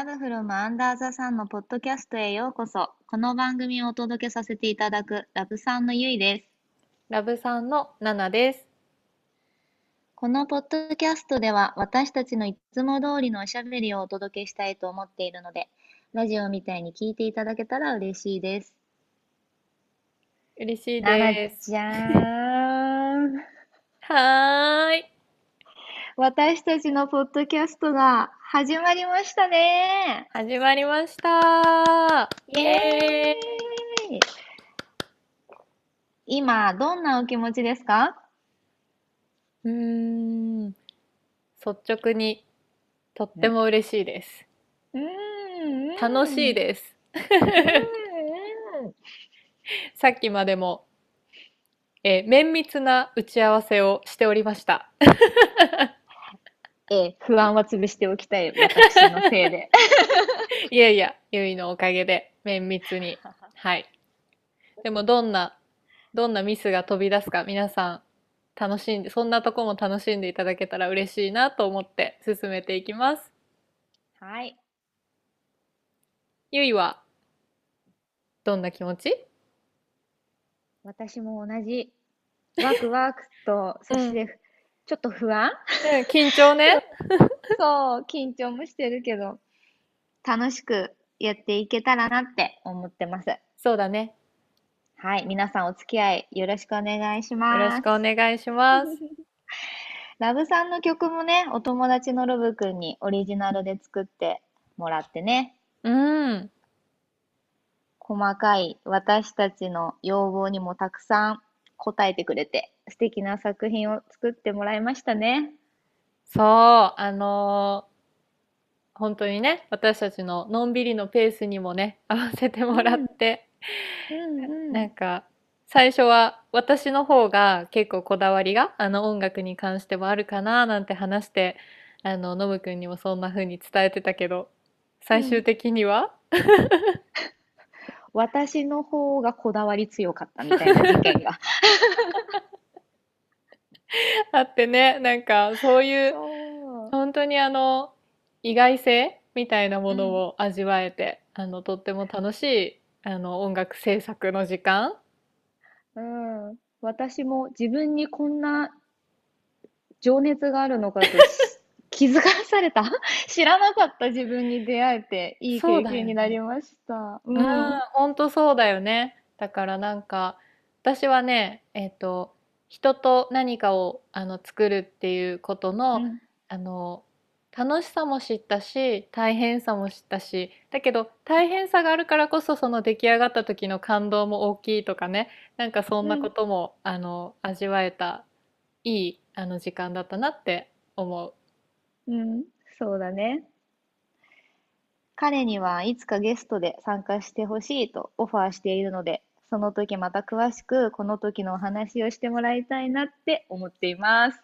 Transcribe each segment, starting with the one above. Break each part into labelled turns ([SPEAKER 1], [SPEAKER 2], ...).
[SPEAKER 1] ラブフロムアンダーザさんのポッドキャストへようこそ。この番組をお届けさせていただくラブさんのゆいです。
[SPEAKER 2] ラブさんのナナです。
[SPEAKER 1] このポッドキャストでは私たちのいつも通りのおしゃべりをお届けしたいと思っているので、ラジオみたいに聞いていただけたら嬉しいです。
[SPEAKER 2] 嬉しいです。
[SPEAKER 1] ちゃん。
[SPEAKER 2] はーい。
[SPEAKER 1] 私たちのポッドキャストが始まりましたね。
[SPEAKER 2] 始まりました。イエーイ。
[SPEAKER 1] 今、どんなお気持ちですか？
[SPEAKER 2] うーん。率直にとっても嬉しいです。
[SPEAKER 1] うん
[SPEAKER 2] 楽しいです。
[SPEAKER 1] うん
[SPEAKER 2] さっきまでも、えー綿密な打ち合わせをしておりました。
[SPEAKER 1] ええ、不安は潰しておきたい、私のせいで。
[SPEAKER 2] いやいや、ゆいのおかげで綿密に。はい。でもどんな、どんなミスが飛び出すか皆さん楽しんで、そんなとこも楽しんでいただけたら嬉しいなと思って進めていきます。
[SPEAKER 1] はい。
[SPEAKER 2] ゆいはどんな気持ち？
[SPEAKER 1] 私も同じ。ワクワクと、そして、ちょっと不安？
[SPEAKER 2] 緊張ね。
[SPEAKER 1] そう、緊張もしてるけど、楽しくやっていけたらなって思ってます。
[SPEAKER 2] そうだね。
[SPEAKER 1] はい、皆さんお付き合いよろしくお願いし
[SPEAKER 2] よ
[SPEAKER 1] ます。
[SPEAKER 2] ろしくお願いします。
[SPEAKER 1] ラブさんの曲もね、お友達のロブくんにオリジナルで作ってもらってね、
[SPEAKER 2] うん。
[SPEAKER 1] 細かい私たちの要望にもたくさん応えてくれて、素敵な作品を作ってもらいましたね。
[SPEAKER 2] そう、あのー本当にね、私たちののんびりのペースにもね、合わせてもらって、
[SPEAKER 1] うんうん
[SPEAKER 2] なんか最初は私の方が結構こだわりがあの音楽に関してもあるかななんて話してあのノムくんにもそんな風に伝えてたけど最終的には、
[SPEAKER 1] 私の方がこだわり強かったみたいな事件が。
[SPEAKER 2] あってねなんかそういう本当にあの意外性みたいなものを味わえて、あのとっても楽しいあの音楽制作の時間。
[SPEAKER 1] うん、私も自分にこんな情熱があるのかとし気づかされた？知らなかった自分に出会えていい経験になりました。う
[SPEAKER 2] うんん、本当そうだよね。だからなんか私はね、えっと人と何かをあの作るっていうことの、
[SPEAKER 1] うん
[SPEAKER 2] あの楽しさも知ったし大変さも知ったしだけど大変さがあるからこそその出来上がった時の感動も大きいとかねなんかそんなことも、あの味わえたいいあの時間だったなって思う。
[SPEAKER 1] うん、そうだね。彼にはいつかゲストで参加してほしいとオファーしているので、その時また詳しくこの時のお話をしてもらいたいなって思っています。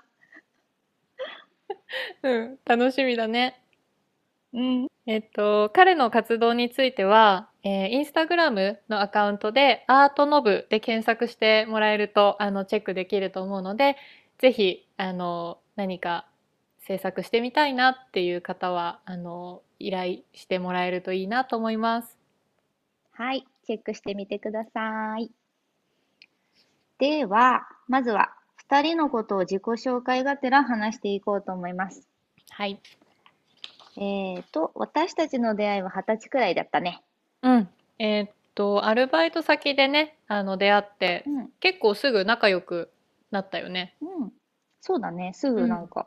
[SPEAKER 2] うん、楽しみだね。
[SPEAKER 1] うん、
[SPEAKER 2] えっと、彼の活動については、えーインスタグラムのアカウントでアートノブで検索してもらえるとあのチェックできると思うのでぜひあの何か制作してみたいなっていう方はあの依頼してもらえるといいなと思います。
[SPEAKER 1] はい、チェックしてみてください。では、まずは2人のことを自己紹介がてら話していこうと思います。
[SPEAKER 2] はい。
[SPEAKER 1] えーと、私たちの出会いは20歳くらいだったね。
[SPEAKER 2] うん。えーっとアルバイト先でねあの出会って
[SPEAKER 1] うん、
[SPEAKER 2] 結構すぐ仲良くなったよね。
[SPEAKER 1] うん、そうだね。すぐなんか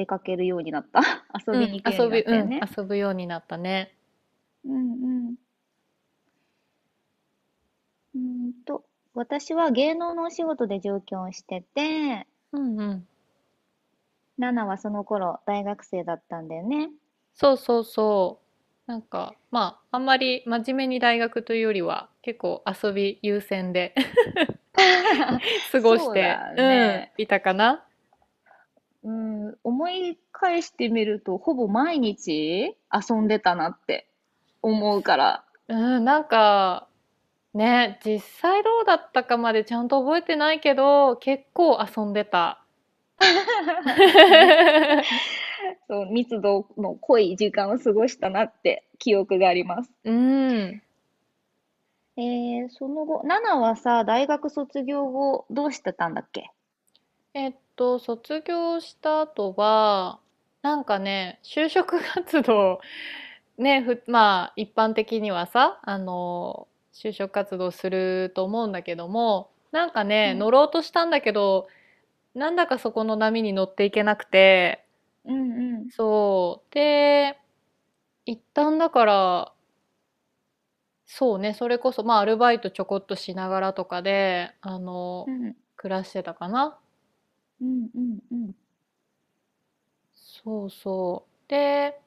[SPEAKER 1] 出かけるようになった。遊びに行くようになったよね。
[SPEAKER 2] 遊ぶようになったね。
[SPEAKER 1] うんうん。うーんと、私は芸能のお仕事で上京してて、
[SPEAKER 2] うんうん。
[SPEAKER 1] ナナはその頃大学生だったんだよね。
[SPEAKER 2] そうそうそう。なんか、まあ、あんまり真面目に大学というよりは、結構遊び優先で 過ごして、
[SPEAKER 1] そうだね
[SPEAKER 2] うん、いたかな。
[SPEAKER 1] うん、思い返してみると、ほぼ毎日遊んでたなって思うから。
[SPEAKER 2] うん、なんか、ね、実際どうだったかまでちゃんと覚えてないけど、結構遊んでた。
[SPEAKER 1] そう、密度の濃い時間を過ごしたなって記憶があります。
[SPEAKER 2] うん。
[SPEAKER 1] えー、その後、ナナはさ、大学卒業後、どうしてたんだっけ？
[SPEAKER 2] えっと、卒業した後は、なんかね、就職活動、ね、ふ、まあ、一般的にはさ、あの、就職活動すると思うんだけども、なんかね、
[SPEAKER 1] うん、
[SPEAKER 2] 乗ろうとしたんだけど、なんだかそこの波に乗っていけなくて、
[SPEAKER 1] うんうん、
[SPEAKER 2] そう。で、一旦だから、そうね、それこそ、まあ、アルバイトちょこっとしながらとかで、あの、
[SPEAKER 1] うん、
[SPEAKER 2] 暮らしてたかな。
[SPEAKER 1] うん、うん、うん、
[SPEAKER 2] そうそう。で、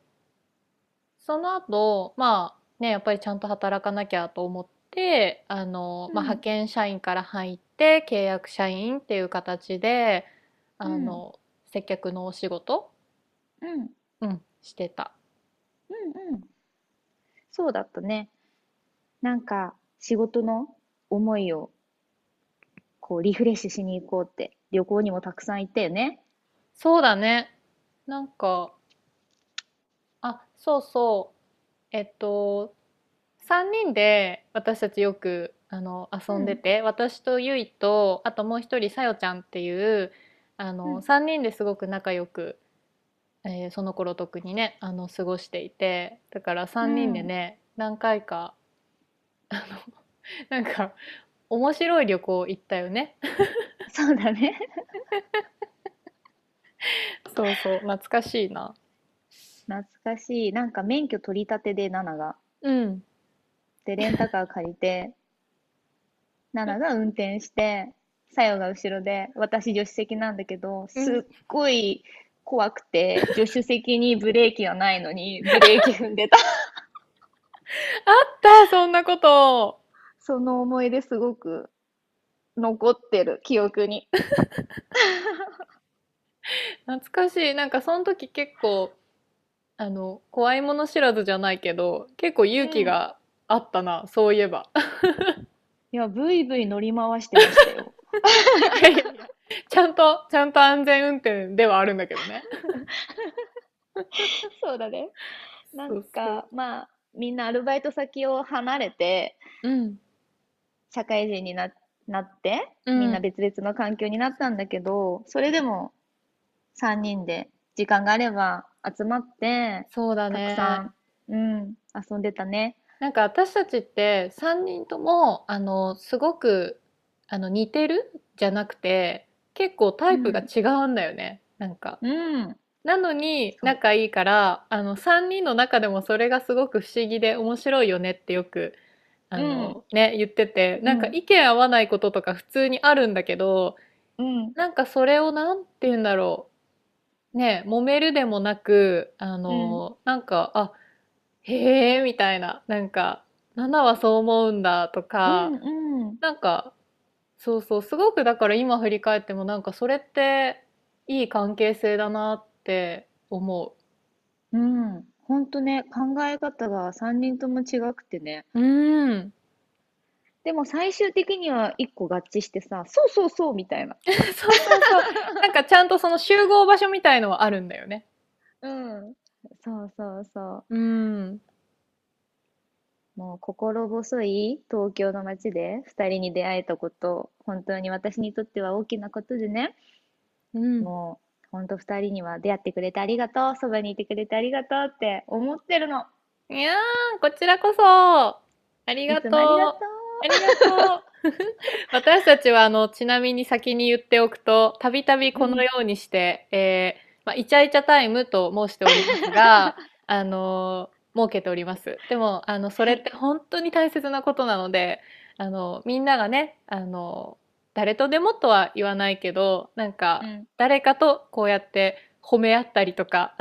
[SPEAKER 2] その後、まあね、やっぱりちゃんと働かなきゃと思って、あの、まあ、派
[SPEAKER 1] うん、
[SPEAKER 2] 遣社員から入って契約社員っていう形で、
[SPEAKER 1] うん、
[SPEAKER 2] あの、接客のお仕事、
[SPEAKER 1] うん、
[SPEAKER 2] うん、してた。
[SPEAKER 1] うん、うん。そうだったね。なんか、仕事の思いを、こう、リフレッシュしに行こうって、旅行にもたくさん行ったよね。
[SPEAKER 2] そうだね。なんか、あ、そうそう。えっと、3人で私たちよくあの遊
[SPEAKER 1] うん、
[SPEAKER 2] んでて、私とゆいと、あともう一人さよちゃんっていう、あの、
[SPEAKER 1] うん、
[SPEAKER 2] 3人ですごく仲良くえーその頃特にねあの過ごしていてだから3人で
[SPEAKER 1] うん。
[SPEAKER 2] ね何回かなんか面白い旅行行ったよね
[SPEAKER 1] そうだね。
[SPEAKER 2] そうそう懐かしいな
[SPEAKER 1] 懐かしい。なんか免許取り立てで、ナナが。
[SPEAKER 2] うん
[SPEAKER 1] で、レンタカー借りて、ナナが運転して、サヨが後ろで、私助手席なんだけど、
[SPEAKER 2] うん
[SPEAKER 1] すっごい怖くて、助手席にブレーキがないのに、ブレーキ踏んでた。
[SPEAKER 2] あったそんなこと
[SPEAKER 1] その思い出すごく残ってる、記憶に。
[SPEAKER 2] 懐かしいなんかその時結構あの怖いもの知らずじゃないけど結構勇気
[SPEAKER 1] うん。
[SPEAKER 2] があったなそういえば
[SPEAKER 1] いや、ブイブイ乗り回してましたよ。
[SPEAKER 2] ちゃんとちゃんと安全運転ではあるんだけどね
[SPEAKER 1] そうだね。なんか、まあ、みんなアルバイト先を離れて、
[SPEAKER 2] うん
[SPEAKER 1] 社会人にな、なって、みんな
[SPEAKER 2] うん
[SPEAKER 1] 別々の環境になったんだけど、それでも3人で時間があれば集まって、
[SPEAKER 2] そうだ
[SPEAKER 1] たくさ
[SPEAKER 2] ね。
[SPEAKER 1] ん、うん、遊んでたね。
[SPEAKER 2] なんか私たちって3人ともあのすごくあの似てるじゃなくて結構タイプが
[SPEAKER 1] うん、
[SPEAKER 2] 違うんだよね。なんか。
[SPEAKER 1] うん、
[SPEAKER 2] なのに。仲いいからあの3人の中でもそれがすごく不思議で面白いよねってよくあ
[SPEAKER 1] うん、
[SPEAKER 2] のね言っててなんか
[SPEAKER 1] うん、
[SPEAKER 2] 意見合わないこととか普通にあるんだけど
[SPEAKER 1] うん、
[SPEAKER 2] なんかそれをなんて言うんだろう。ね揉めるでもなくあ
[SPEAKER 1] うん、
[SPEAKER 2] のなんかあへえ、みたいな。なんか、ナナはそう思うんだとか、
[SPEAKER 1] うん、うん、
[SPEAKER 2] なんか、そうそう、すごくだから今振り返ってもなんかそれっていい関係性だなって思
[SPEAKER 1] うん。ほんとね、考え方が3人とも違くてね。
[SPEAKER 2] う。ん。
[SPEAKER 1] でも最終的には1個合致してさ、そうそうそうみたいな。
[SPEAKER 2] そうそうそう。なんかちゃんとその集合場所みたいのはあるんだよね。
[SPEAKER 1] うん。そうそうそ
[SPEAKER 2] うーん。
[SPEAKER 1] う。もう心細い東京の街で2人に出会えたこと、本当に私にとっては大きなことでね。
[SPEAKER 2] うん。
[SPEAKER 1] もう、ほんと2人には出会ってくれてありがとう、そばにいてくれてありがとうって思ってるの。
[SPEAKER 2] いやー、こちらこそ、あり
[SPEAKER 1] い
[SPEAKER 2] が
[SPEAKER 1] と
[SPEAKER 2] とう。ありがとう。私たちはあのちなみに先に言っておくとたびたび
[SPEAKER 1] う。うん。
[SPEAKER 2] このようにして、えーまあ、イチャイチャタイムと申しておりますが、あの設けております。でもあのそ
[SPEAKER 1] はい。
[SPEAKER 2] れって本当に大切なことなのであのみんながねあの誰とでもとは言わないけどなんか
[SPEAKER 1] うん。
[SPEAKER 2] 誰かとこうやって褒め合ったりとか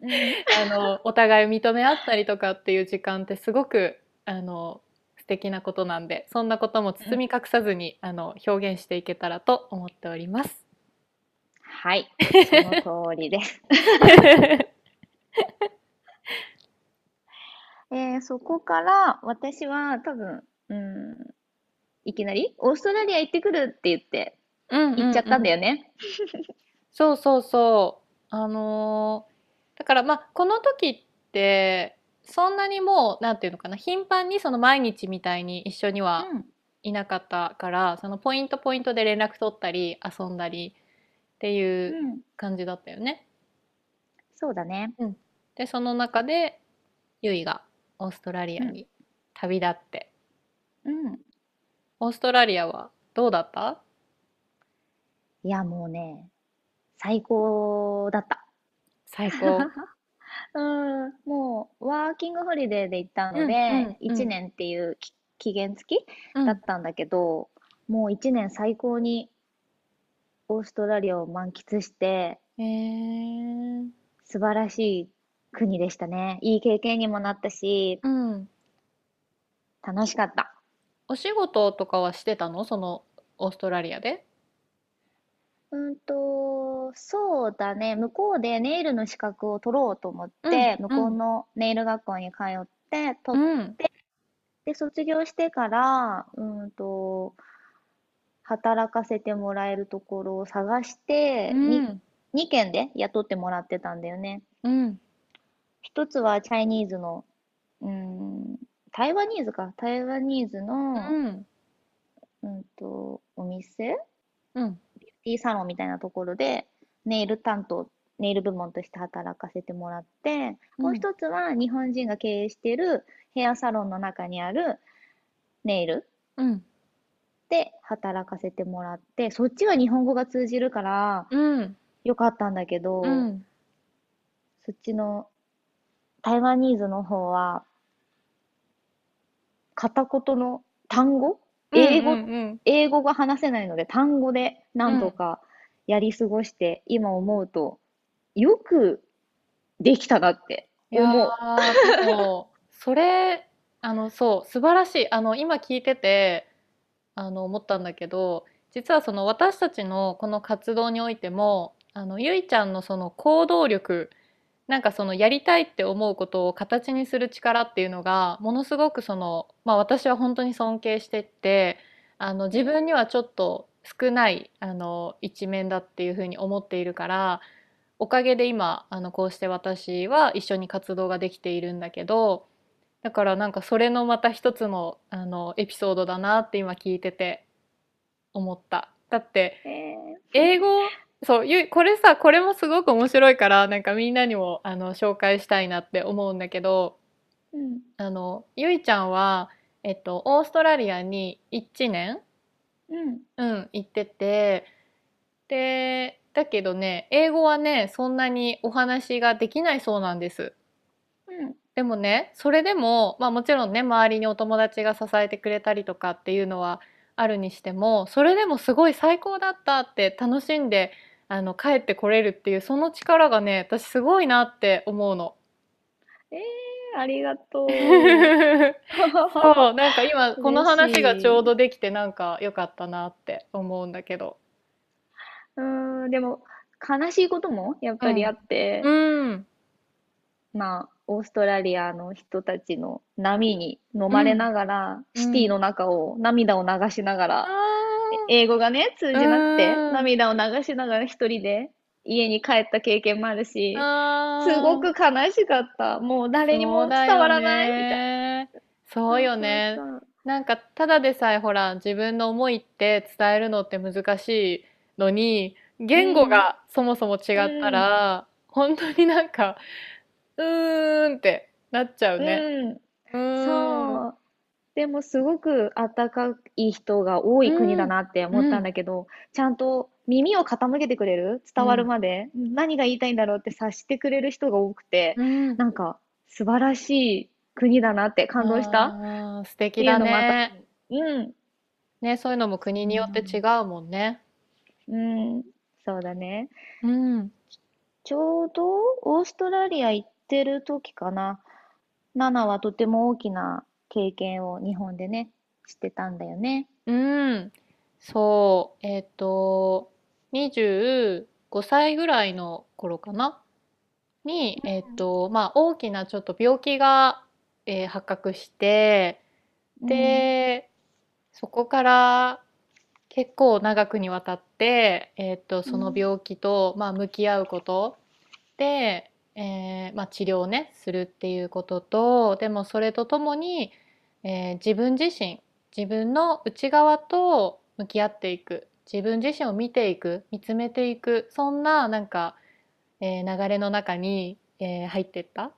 [SPEAKER 1] うん。
[SPEAKER 2] あのお互い認め合ったりとかっていう時間ってすごくあの素敵なことなんでそんなことも
[SPEAKER 1] うん。
[SPEAKER 2] 包み隠さずにあの表現していけたらと思っております。
[SPEAKER 1] はい。その通りです。えー、そこから私は多分、うん、いきなり？オーストラリア行ってくるって言って
[SPEAKER 2] うんう
[SPEAKER 1] 行っちゃったんだ
[SPEAKER 2] んうん。
[SPEAKER 1] よね。
[SPEAKER 2] そうそうそう。あのーだからまあこの時ってそんなにもうなんていうのかな頻繁にその毎日みたいに一緒には
[SPEAKER 1] うん
[SPEAKER 2] いなかったからそのポイントポイントで連絡取ったり遊んだりっていう
[SPEAKER 1] うん
[SPEAKER 2] 感じだったよね。
[SPEAKER 1] そうだね。
[SPEAKER 2] でその中でゆいがオーストラリアに旅立って、
[SPEAKER 1] うん。
[SPEAKER 2] オーストラリアはどうだった？
[SPEAKER 1] いや、もうね、最高だった。
[SPEAKER 2] 最高。
[SPEAKER 1] うん、もう、ワーキングホリデーで行ったの
[SPEAKER 2] うんうん
[SPEAKER 1] で、
[SPEAKER 2] うん
[SPEAKER 1] 1年っていうき期限付き
[SPEAKER 2] うん
[SPEAKER 1] だったんだけど、もう1年最高にオーストラリアを満喫して、
[SPEAKER 2] へー
[SPEAKER 1] 素晴らしい国でしたね。いい経験にもなったし、
[SPEAKER 2] うん。
[SPEAKER 1] 楽しかった。
[SPEAKER 2] お仕事とかはしてたの？そのオーストラリアで？
[SPEAKER 1] うんと、そうだね。向こうでネイルの資格を取ろうと思って、
[SPEAKER 2] うん
[SPEAKER 1] 向こうのネイル学校に通って、取っ
[SPEAKER 2] ん。
[SPEAKER 1] で、卒業してから、うんと、働かせてもらえるところを探して、
[SPEAKER 2] う
[SPEAKER 1] に
[SPEAKER 2] ん。
[SPEAKER 1] 2件で雇ってもらってたんだよね。
[SPEAKER 2] うん。
[SPEAKER 1] 一つはチャイニーズの、うん、台湾ニーズか。台湾ニーズ
[SPEAKER 2] う
[SPEAKER 1] の、
[SPEAKER 2] ん。
[SPEAKER 1] うんと、お店？
[SPEAKER 2] うん。
[SPEAKER 1] ビューティーサロンみたいなところで、ネイル担当、ネイル部門として働かせてもらって、もう一つは日本人が経営しているヘアサロンの中にあるネイル？
[SPEAKER 2] うん。
[SPEAKER 1] で働かせてもらって、そっちは日本語が通じるから
[SPEAKER 2] うん。
[SPEAKER 1] よかったんだけど、
[SPEAKER 2] うん。
[SPEAKER 1] そっちの台湾ニーズの方は、片言の単語？英語、
[SPEAKER 2] うんうん。
[SPEAKER 1] 英語？が話せないので単語で何とかやり過ごして、今思うと、よくできたなって思う。
[SPEAKER 2] それあのそう素晴らしい。あの今聞いててあの思ったんだけど実はその私たちのこの活動においてもあのゆいちゃんのその行動力なんかそのやりたいって思うことを形にする力っていうのがものすごくその、まあ、私は本当に尊敬してってあの自分にはちょっと少ないあの一面だっていうふうに思っているからおかげで今あのこうして私は一緒に活動ができているんだけどだからなんかそれのまた一つのあのエピソードだなって今聞いてて思った。だって
[SPEAKER 1] え
[SPEAKER 2] 英語そうゆいこれさこれもすごく面白いからなんかみんなにもあの紹介したいなって思うんだけど
[SPEAKER 1] ーうん、
[SPEAKER 2] あのゆいちゃんは、えっと、オーストラリアに1年、
[SPEAKER 1] うん、
[SPEAKER 2] うん、行っててでだけどね英語はねそんなにお話ができないそうなんです。
[SPEAKER 1] うん、
[SPEAKER 2] でもねそれでも、まあ、もちろんね周りにお友達が支えてくれたりとかっていうのはあるにしてもそれでもすごい最高だったって楽しんであの帰ってこれるっていうその力がね私すごいなって思うの。
[SPEAKER 1] ありがとう。
[SPEAKER 2] そうなんか今この話がちょうどできてなんか良かったなって思うんだけど。
[SPEAKER 1] うーん、でも、悲しいこともやっぱりあって、
[SPEAKER 2] うん
[SPEAKER 1] まあ、オーストラリアの人たちの波に飲まれながら、
[SPEAKER 2] うん
[SPEAKER 1] シティの中を涙を流しながら、
[SPEAKER 2] あ
[SPEAKER 1] 英語がね、通じなくて、
[SPEAKER 2] うん
[SPEAKER 1] 涙を流しながら一人で家に帰った経験もあるし、すごく悲しかった。もう誰にも伝わらないみたいな。
[SPEAKER 2] そうよね。なんかただでさえほら自分の思いって伝えるのって難しいのに言語がそもそも違ったら、本当になんかうーんってなっちゃうね。
[SPEAKER 1] うん、
[SPEAKER 2] うーん
[SPEAKER 1] そう。でもすごく温かい人が多い国だなって思ったんだけど、ちゃんと耳を傾けてくれる、伝わるまで、何が言いたいんだろうって察してくれる人が多くて、
[SPEAKER 2] うん
[SPEAKER 1] なんか素晴らしい国だなって感動した？
[SPEAKER 2] 素敵だね。
[SPEAKER 1] うん、
[SPEAKER 2] ね、そういうのも国によって違うもんね。
[SPEAKER 1] うん、そうだね。
[SPEAKER 2] うん。
[SPEAKER 1] ちょうどオーストラリア行ってる時かな。ナナはとても大きな経験を日本でね、してたんだよね。
[SPEAKER 2] うん。そう。えっと、25歳ぐらいの頃かな？に、えっと、まあ、大きなちょっと病気が、えー発覚して、で、そこから結構長くにわたって、えっと、その病気と、まあ、向き合うことで、えーまあ、治療をねするっていうこととでもそれとともに、えー自分自身自分の内側と向き合っていく自分自身を見ていく見つめていくそんななんか、えー流れの中に、えー入ってった、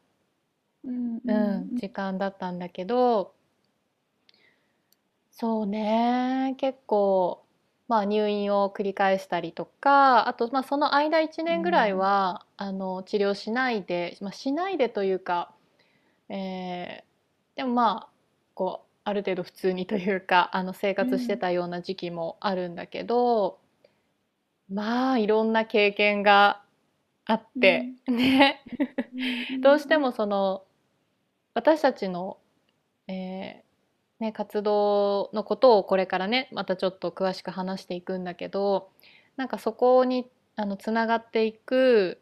[SPEAKER 1] うんう
[SPEAKER 2] うん、
[SPEAKER 1] ん
[SPEAKER 2] 時間だったんだけど。そうね結構、まあ、入院を繰り返したりとかあと、まあ、その間1
[SPEAKER 1] う
[SPEAKER 2] 年ぐらい
[SPEAKER 1] ん。
[SPEAKER 2] はあの治療しないで、まあ、しないでというか、えーでもまあこうある程度普通にというかあの生活して
[SPEAKER 1] うん
[SPEAKER 2] たような時期もあるんだけどまあいろんな経験があって
[SPEAKER 1] うん。
[SPEAKER 2] ね。
[SPEAKER 1] うん。う
[SPEAKER 2] どうして
[SPEAKER 1] ん
[SPEAKER 2] もその私たちの、えーね、活動のことをこれからねまたちょっと詳しく話していくんだけどなんかそこにあのつながっていく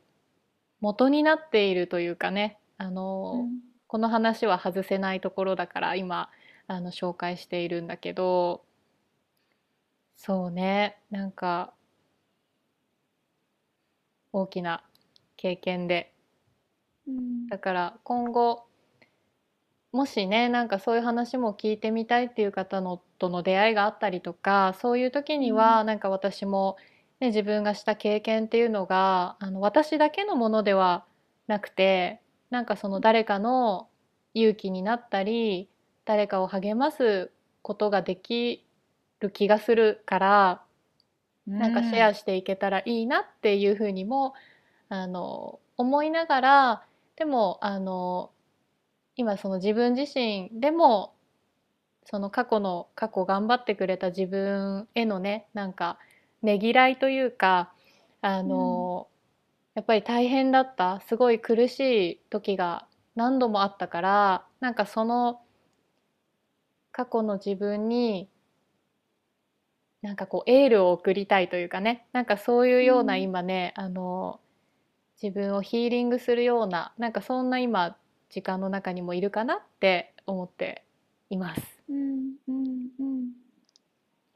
[SPEAKER 2] 元になっているというかねあの
[SPEAKER 1] うん。
[SPEAKER 2] この話は外せないところだから今あの紹介しているんだけどそうねなんか大きな経験で。
[SPEAKER 1] うん。
[SPEAKER 2] だから今後もしねなんかそういう話も聞いてみたいっていう方のとの出会いがあったりとかそういう時に
[SPEAKER 1] うん。
[SPEAKER 2] はなんか私も、ね、自分がした経験っていうのがあの私だけのものではなくてなんかその誰かの勇気になったり誰かを励ますことができる気がするから
[SPEAKER 1] う
[SPEAKER 2] なんかシェア
[SPEAKER 1] ん
[SPEAKER 2] していけたらいいなっていうふうにもあの思いながらでもあの今その自分自身でもその過去の過去頑張ってくれた自分へのねなんかねぎらいというかあ
[SPEAKER 1] うん。
[SPEAKER 2] のやっぱり大変だったすごい苦しい時が何度もあったからなんかその過去の自分になんかこうエールを送りたいというかねなんかそういうような
[SPEAKER 1] うん。
[SPEAKER 2] 今ねあの自分をヒーリングするようななんかそんな今時間の中にもいるかなって思っています。
[SPEAKER 1] うんうんうん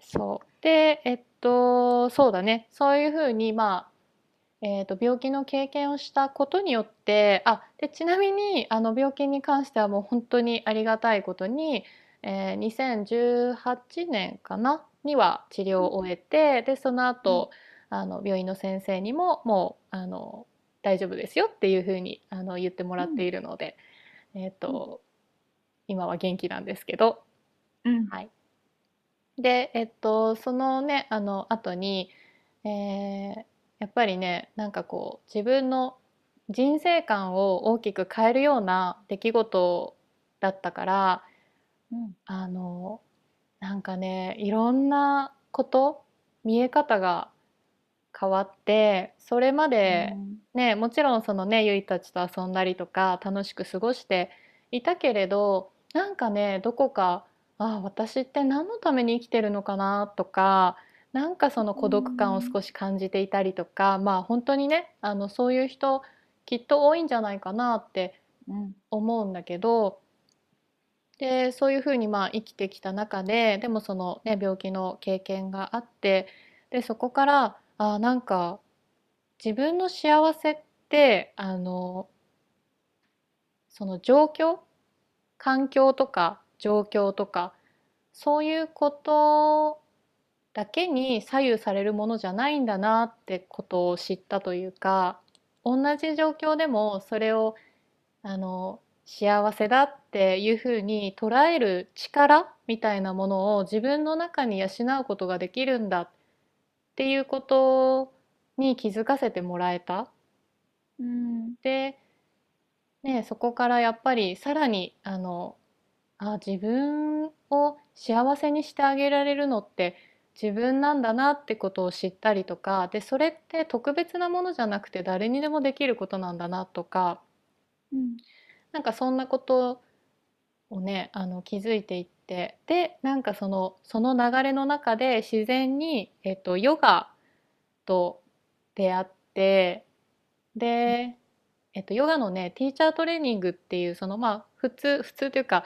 [SPEAKER 2] そう。でえっとそうだね。そういうふうにまあえーと病気の経験をしたことによってあでちなみにあの病気に関してはもう本当にありがたいことに、えー2018年かなには治療を終えてでその
[SPEAKER 1] うん。
[SPEAKER 2] 後あの病院の先生にももうあの大丈夫ですよっていうふうにあの言ってもらっているので、えーと今は元気なんですけど。
[SPEAKER 1] うん。
[SPEAKER 2] はい。で、えっと、そのね、あの後に、えーやっぱりね、なんかこう自分の人生観を大きく変えるような出来事だったから、
[SPEAKER 1] うん。
[SPEAKER 2] あの、なんかね、いろんなこと、見え方が変わって、それま
[SPEAKER 1] う
[SPEAKER 2] で
[SPEAKER 1] ん。
[SPEAKER 2] ね、もちろんそのね、ゆいたちと遊んだりとか楽しく過ごしていたけれど、なんかね、どこか、ああ、私って何のために生きてるのかなとか、なんかその
[SPEAKER 1] う
[SPEAKER 2] 孤独感を
[SPEAKER 1] ん。
[SPEAKER 2] 少し感じていたりとか、まあ本当にね、あのそういう人きっと多いんじゃないかなって
[SPEAKER 1] うん。
[SPEAKER 2] 思うんだけど、で、そういうふうにまあ生きてきた中で、でもそのね、病気の経験があって、で、そこから、あ、なんか自分の幸せって、あの、その状況、環境とか状況とか、そういうことだけに左右されるものじゃないんだなってことを知ったというか、同じ状況でもそれをあの幸せだっていうふうに捉える力みたいなものを自分の中に養うことができるんだっていうことに気づかせてもらえた。
[SPEAKER 1] うん
[SPEAKER 2] で、ね、そこからやっぱりさらにあのあ自分を幸せにしてあげられるのって自分なんだなってことを知ったりとかでそれって特別なものじゃなくて誰にでもできることなんだなとか
[SPEAKER 1] うん
[SPEAKER 2] なんかそんなことをねあの気づいていってでなんかそのその流れの中で自然に、えっと、ヨガと出会ってで、えっと、ヨガのねティーチャートレーニングっていうそのまあ普通普通というか、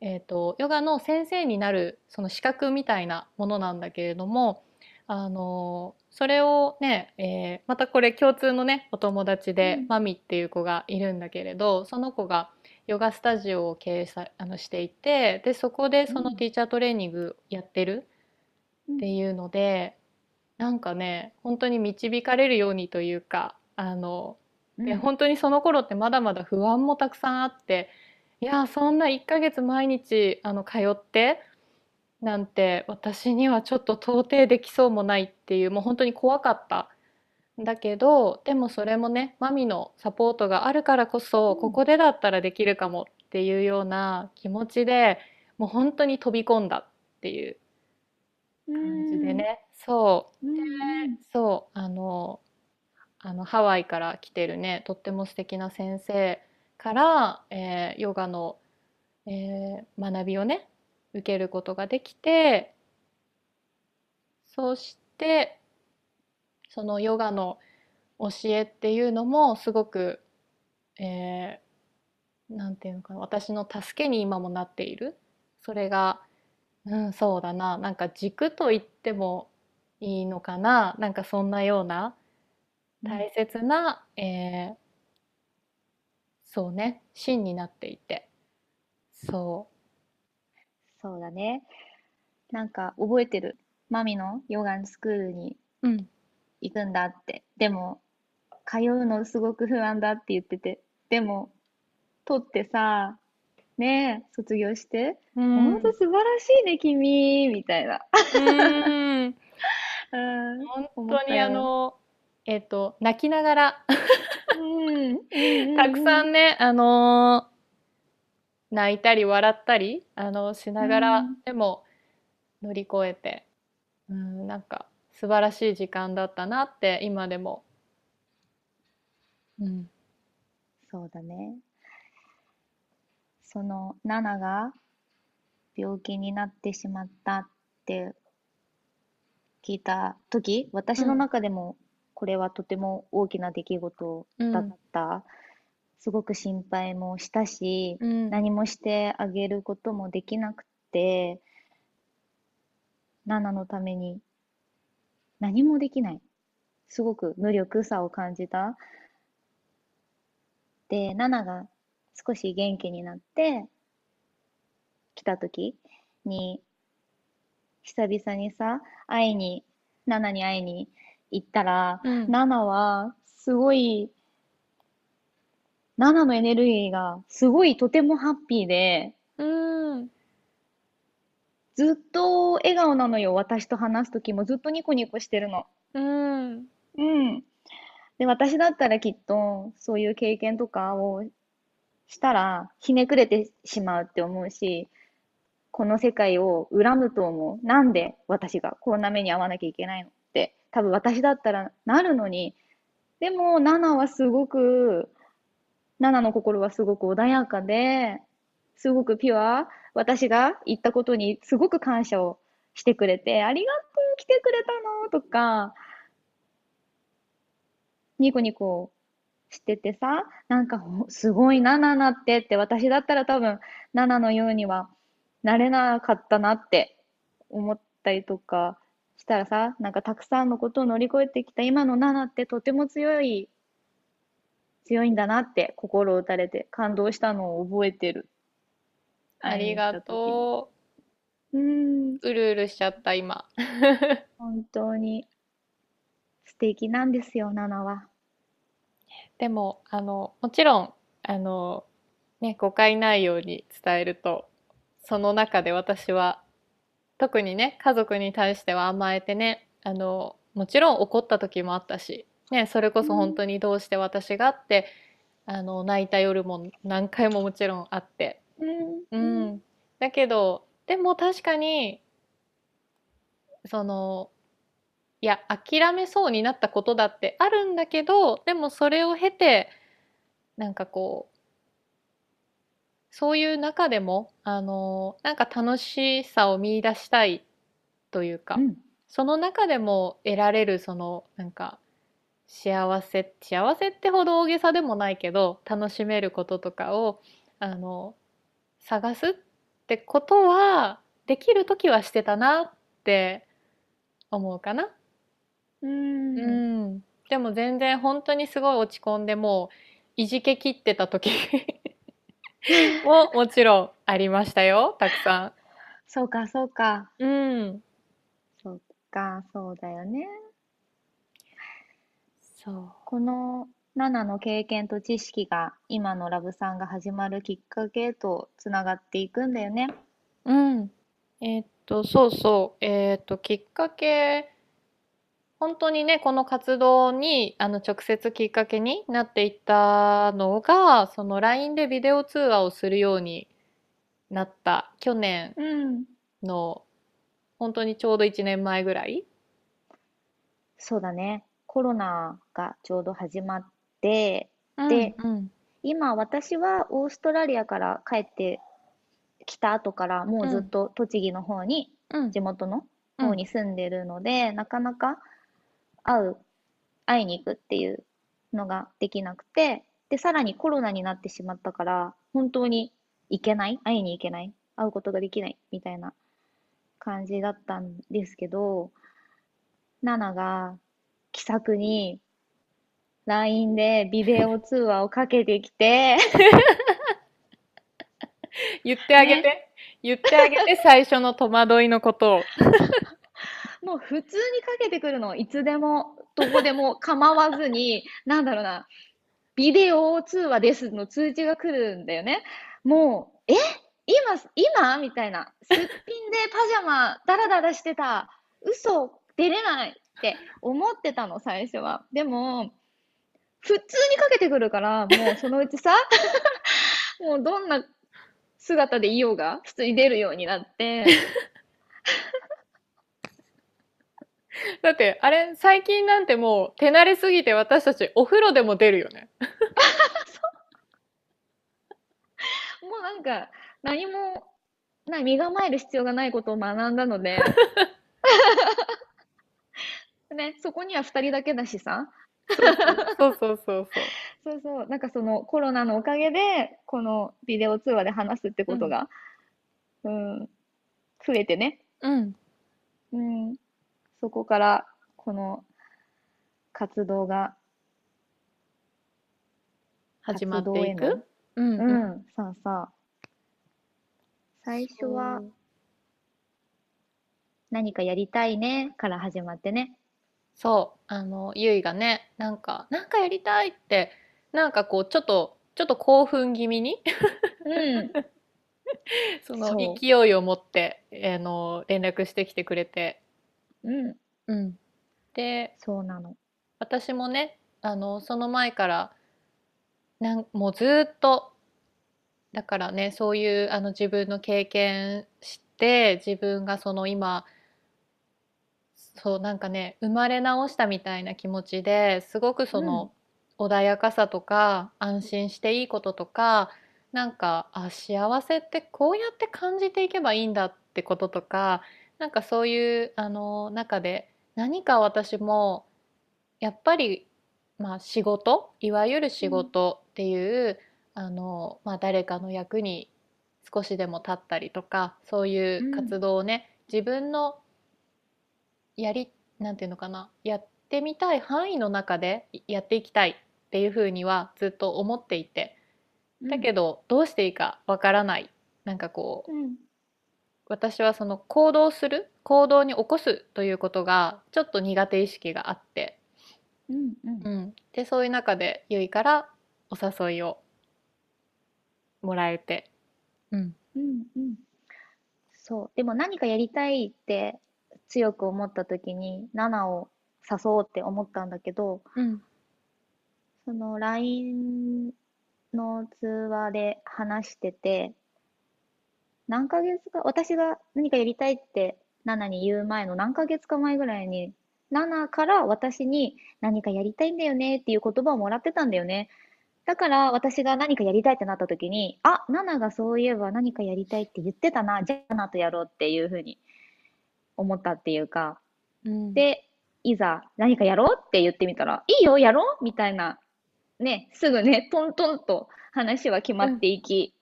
[SPEAKER 2] えっと、ヨガの先生になるその資格みたいなものなんだけれどもあのそれをね、えーまたこれ共通のねお友達で、
[SPEAKER 1] うん。
[SPEAKER 2] マミっていう子がいるんだけれどその子がヨガスタジオを経営さあのしていてでそこでその
[SPEAKER 1] うん
[SPEAKER 2] ティーチャートレーニングやってるっていうので、なんかね本当に導かれるようにというかあの
[SPEAKER 1] うん
[SPEAKER 2] で本当にその頃ってまだまだ不安もたくさんあっていやそんな1ヶ月毎日あの通ってなんて私にはちょっと到底できそうもないっていうもう本当に怖かった。だけどでもそれもねマミのサポートがあるからこそ、
[SPEAKER 1] うん。
[SPEAKER 2] ここでだったらできるかもっていうような気持ちでもう本当に飛び込んだっていう感じでね、そう。
[SPEAKER 1] うん。
[SPEAKER 2] でそうあのあのハワイから来てるねとっても素敵な先生から、えーヨガの、えー学びをね受けることができてそしてそのヨガの教えっていうのもすごく、えーなんていうのかな私の助けに今もなっている。それがうんそうだな。なんか軸と言ってもいいのかな。なんかそんなような大切な、えーそうね芯になっていて。そ
[SPEAKER 1] そうだね。なんか覚えてる？マミのヨガのスクールに。
[SPEAKER 2] ううん
[SPEAKER 1] 行くんだって。でも、通うのすごく不安だって言ってて。でも、取ってさ、ねえ、卒業して、
[SPEAKER 2] うん。
[SPEAKER 1] ほんと素晴らしいね、君、みたいな。
[SPEAKER 2] うん。
[SPEAKER 1] うん、
[SPEAKER 2] 本当にあのえっ、と泣きながら。
[SPEAKER 1] うん、
[SPEAKER 2] たくさ
[SPEAKER 1] ん。
[SPEAKER 2] んね、あのー泣いたり笑ったり、あのしながら、
[SPEAKER 1] うん。
[SPEAKER 2] でも乗り越えて、うん、なんか素晴らしい時間だったなって今でも、うん、
[SPEAKER 1] そうだね。その、ナナが病気になってしまったって聞いた時、私の中でもこれはとても大きな出来事だった。すごく心配もしたし、
[SPEAKER 2] うん、
[SPEAKER 1] 何もしてあげることもできなくて、ナナのために何もできない。すごく無力さを感じた。で、ナナが少し元気になって来た時に、久々にさ、会いに、ナナに会いに行ったら、
[SPEAKER 2] うん
[SPEAKER 1] ナナはすごい、ナナのエネルギーがすごいとてもハッピーで、
[SPEAKER 2] うん、
[SPEAKER 1] ずっと笑顔なのよ、私と話す時もずっとニコニコしてるの。
[SPEAKER 2] うん、
[SPEAKER 1] うん。で、私だったらきっとそういう経験とかをしたらひねくれてしまうって思うし、この世界を恨むと思う。なんで私がこんな目に遭わなきゃいけないの？って、多分私だったらなるのに、でも、ナナはすごく、ナナの心はすごく穏やかで、すごくピュア。私が言ったことにすごく感謝をしてくれて、ありがとう、来てくれたのとか、ニコニコしててさ、なんかすごいな、ナナってって、私だったら多分、ナナのようにはなれなかったなって思ったりとかしたらさ、なんかたくさんのことを乗り越えてきた今のナナってとても強い、強いんだなって心を打たれて感動したのを覚えてる。
[SPEAKER 2] ありがと
[SPEAKER 1] う。うん、
[SPEAKER 2] う。うるうるしちゃった今。
[SPEAKER 1] 本当に素敵なんですよ、ナナは。
[SPEAKER 2] でもあのもちろんあの、ね、誤解ないように伝えるとその中で私は特にね家族に対しては甘えてねあのもちろん怒った時もあったし、ね、それこそ本当にどうして私がってあの泣いた夜も何回ももちろんあって、
[SPEAKER 1] うん、
[SPEAKER 2] うん、だけどでも確かにそのいや諦めそうになったことだってあるんだけどでもそれを経てなんかこうそういう中でもあのなんか楽しさを見出したいというか、
[SPEAKER 1] うん、
[SPEAKER 2] その中でも得られるそのなんか幸せ幸せってほど大げさでもないけど楽しめることとかをあの探すってことはできる時はしてたなって思うかな。
[SPEAKER 1] う。
[SPEAKER 2] うんん。でも全然本当にすごい落ち込んでもういじけ切ってた時 ももちろんありましたよ、たくさ
[SPEAKER 1] そうか、そうか。
[SPEAKER 2] ん。うん。
[SPEAKER 1] そうか、そうだよね。
[SPEAKER 2] そ
[SPEAKER 1] この7の経験と知識が今のラブさんが始まるきっかけとつながっていくんだよね。
[SPEAKER 2] う。うん。えーっと、そうそう。えーっと、きっかけ、本当にね、この活動にあの直接きっかけになっていったのが、その LINE でビデオ通話をするようになった去年
[SPEAKER 1] うん。
[SPEAKER 2] の本当にちょうど1年前ぐらい。
[SPEAKER 1] そうだね。コロナがちょうど始まって、
[SPEAKER 2] うん
[SPEAKER 1] で
[SPEAKER 2] うん。
[SPEAKER 1] 今私はオーストラリアから帰ってきた後からもうずっと栃木の方に、
[SPEAKER 2] うん。
[SPEAKER 1] 地元の
[SPEAKER 2] うん。
[SPEAKER 1] 方に住んでるので、なかなか会う、会いに行くっていうのができなくて、で、さらにコロナになってしまったから、本当に行けない、会いに行けない、会うことができないみたいな感じだったんですけど、ナナが気さくに LINE でビデオ通話をかけてきて、
[SPEAKER 2] 言ってあげて、言ってあげて最初の戸惑いのことを。
[SPEAKER 1] もう普通にかけてくるの、いつでも、どこでも構わずに、なんだろうな、ビデオ通話ですの通知が来るんだよね。もう、え？今、今？みたいな。すっぴんでパジャマ、ダラダラしてた。嘘、出れないって思ってたの、最初は。でも、普通にかけてくるから、もうそのうちさ、もうどんな姿でいようが、普通に出るようになって、
[SPEAKER 2] だって、あれ、最近なんてもう手慣れすぎて私たちお風呂でも出るよね。
[SPEAKER 1] もうなんか、何も、な、身構える必要がないことを学んだので、ね、そこには2人だけだしさ、
[SPEAKER 2] そうそうそうそう。
[SPEAKER 1] そうそう、なんかそのコロナのおかげで、このビデオ通話で話すってことが、うん、増えてね、
[SPEAKER 2] うん。
[SPEAKER 1] うん、そこから、この活動が、
[SPEAKER 2] 始まっていく？うん
[SPEAKER 1] う
[SPEAKER 2] うん。
[SPEAKER 1] ん、さあさあ、最初は何かやりたいねから始まってね。
[SPEAKER 2] そう、あの、ゆいがね、なんか、なんかやりたいって、なんかこう、ちょっと、ちょっと興奮気味に、
[SPEAKER 1] うん、
[SPEAKER 2] その
[SPEAKER 1] そう
[SPEAKER 2] 勢いを持って、あの、連絡してきてくれて。
[SPEAKER 1] うん、
[SPEAKER 2] うん。で、
[SPEAKER 1] そうなの。
[SPEAKER 2] 私もね、あの、その前から、なん、もうずーっと、だからね、そういう、あの、自分の経験して、自分がその今、そう、なんかね、生まれ直したみたいな気持ちですごくその、穏やかさとか、安心していいこととか、なんか、あ、幸せってこうやって感じていけばいいんだってこととか、なんかそういう、あの、中で、何か私も、やっぱり、まあ仕事、いわゆる仕事っていう、あの、まあ誰かの役に少しでも立ったりとか、そういう活動をね、自分のやり、なんていうのかな、やってみたい範囲の中でやっていきたいっていうふうにはずっと思っていて、だけどどうしていいかわからない。なんかこう、
[SPEAKER 1] うん、
[SPEAKER 2] 私はその行動する、行動に起こすということがちょっと苦手意識があって、
[SPEAKER 1] うん、うん、
[SPEAKER 2] うん、でそういう中でゆいからお誘いをもらえて、うん、
[SPEAKER 1] うん、うん。そう。でも何かやりたいって強く思った時に、ナナを誘おうって思ったんだけど、
[SPEAKER 2] うん、
[SPEAKER 1] その LINE の通話で話してて、何ヶ月か、私が何かやりたいってナナに言う前の何ヶ月か前ぐらいに、ナナから私に何かやりたいんだよねっていう言葉をもらってたんだよね。だから私が何かやりたいってなった時に、あ、ナナがそういえば何かやりたいって言ってたな、じゃあナナとやろうっていうふうに思ったっていうか、
[SPEAKER 2] うん、
[SPEAKER 1] で、いざ何かやろうって言ってみたら、いいよ、やろうみたいな、ね、すぐね、トントンと話は決まっていき、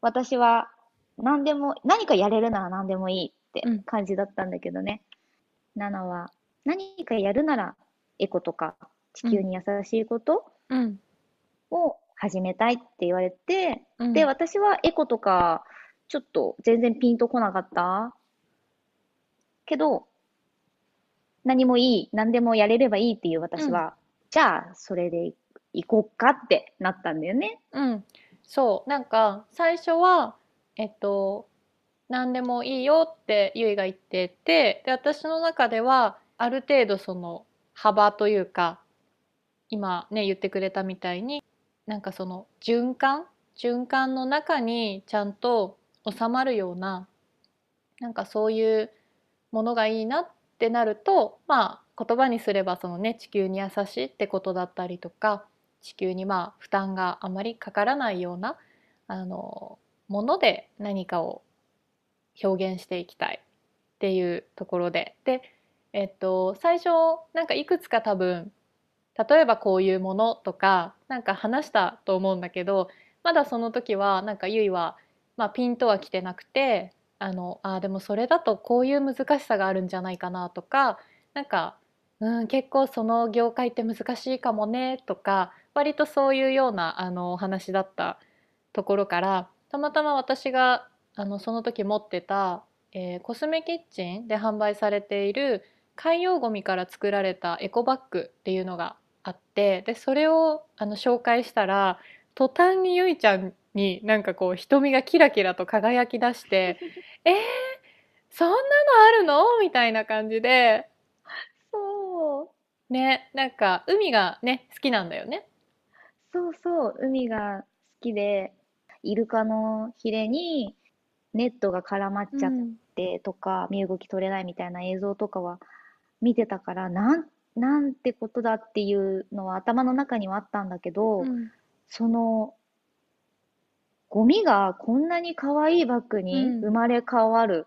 [SPEAKER 1] 私は何でも、何かやれるなら何でもいいって
[SPEAKER 2] うん。
[SPEAKER 1] 感じだったんだけどね。ナナは何かやるならエコとか地球に優しいこと
[SPEAKER 2] うん。
[SPEAKER 1] を始めたいって言われて、
[SPEAKER 2] うん。
[SPEAKER 1] で、私はエコとかちょっと全然ピンとこなかったけど、何もいい、何でもやれればいいっていう私は、じゃあそれで行こっかってなったんだよね。
[SPEAKER 2] うん、そう。なんか最初はえっと何でもいいよってゆいが言っててで私の中ではある程度その幅というか今ね言ってくれたみたいになんかその循環？循環の中にちゃんと収まるようななんかそういうものがいいなってなるとまあ言葉にすればそのね地球に優しいってことだったりとか地球にまあ負担があまりかからないようなあのもので何かを表現していきたいっていうところで。で、えっと、最初なんかいくつか多分例えばこういうものとかなんか話したと思うんだけどまだその時はなんかゆいは、まあ、ピンとは来てなくてあのあでもそれだとこういう難しさがあるんじゃないかなとかなんか、うん、結構その業界って難しいかもねとか割とそういうようなあのお話だったところからたまたま私があのその時持ってた、えーコスメキッチンで販売されている海洋ゴミから作られたエコバッグっていうのがあってでそれをあの紹介したら途端にゆいちゃんになんかこう瞳がキラキラと輝き出して 「えー、そんなのあるの?」みたいな感じで
[SPEAKER 1] そう。
[SPEAKER 2] ねなんか海がね好きなんだよね。
[SPEAKER 1] そうそう、海が好きで、イルカのヒレにネットが絡まっちゃっ
[SPEAKER 2] うん
[SPEAKER 1] てとか、身動き取れないみたいな映像とかは見てたから、なん、なんてことだっていうのは頭の中にはあったんだけど、
[SPEAKER 2] うん
[SPEAKER 1] その、ゴミがこんなに可愛いバッグに
[SPEAKER 2] うん
[SPEAKER 1] 生まれ変わる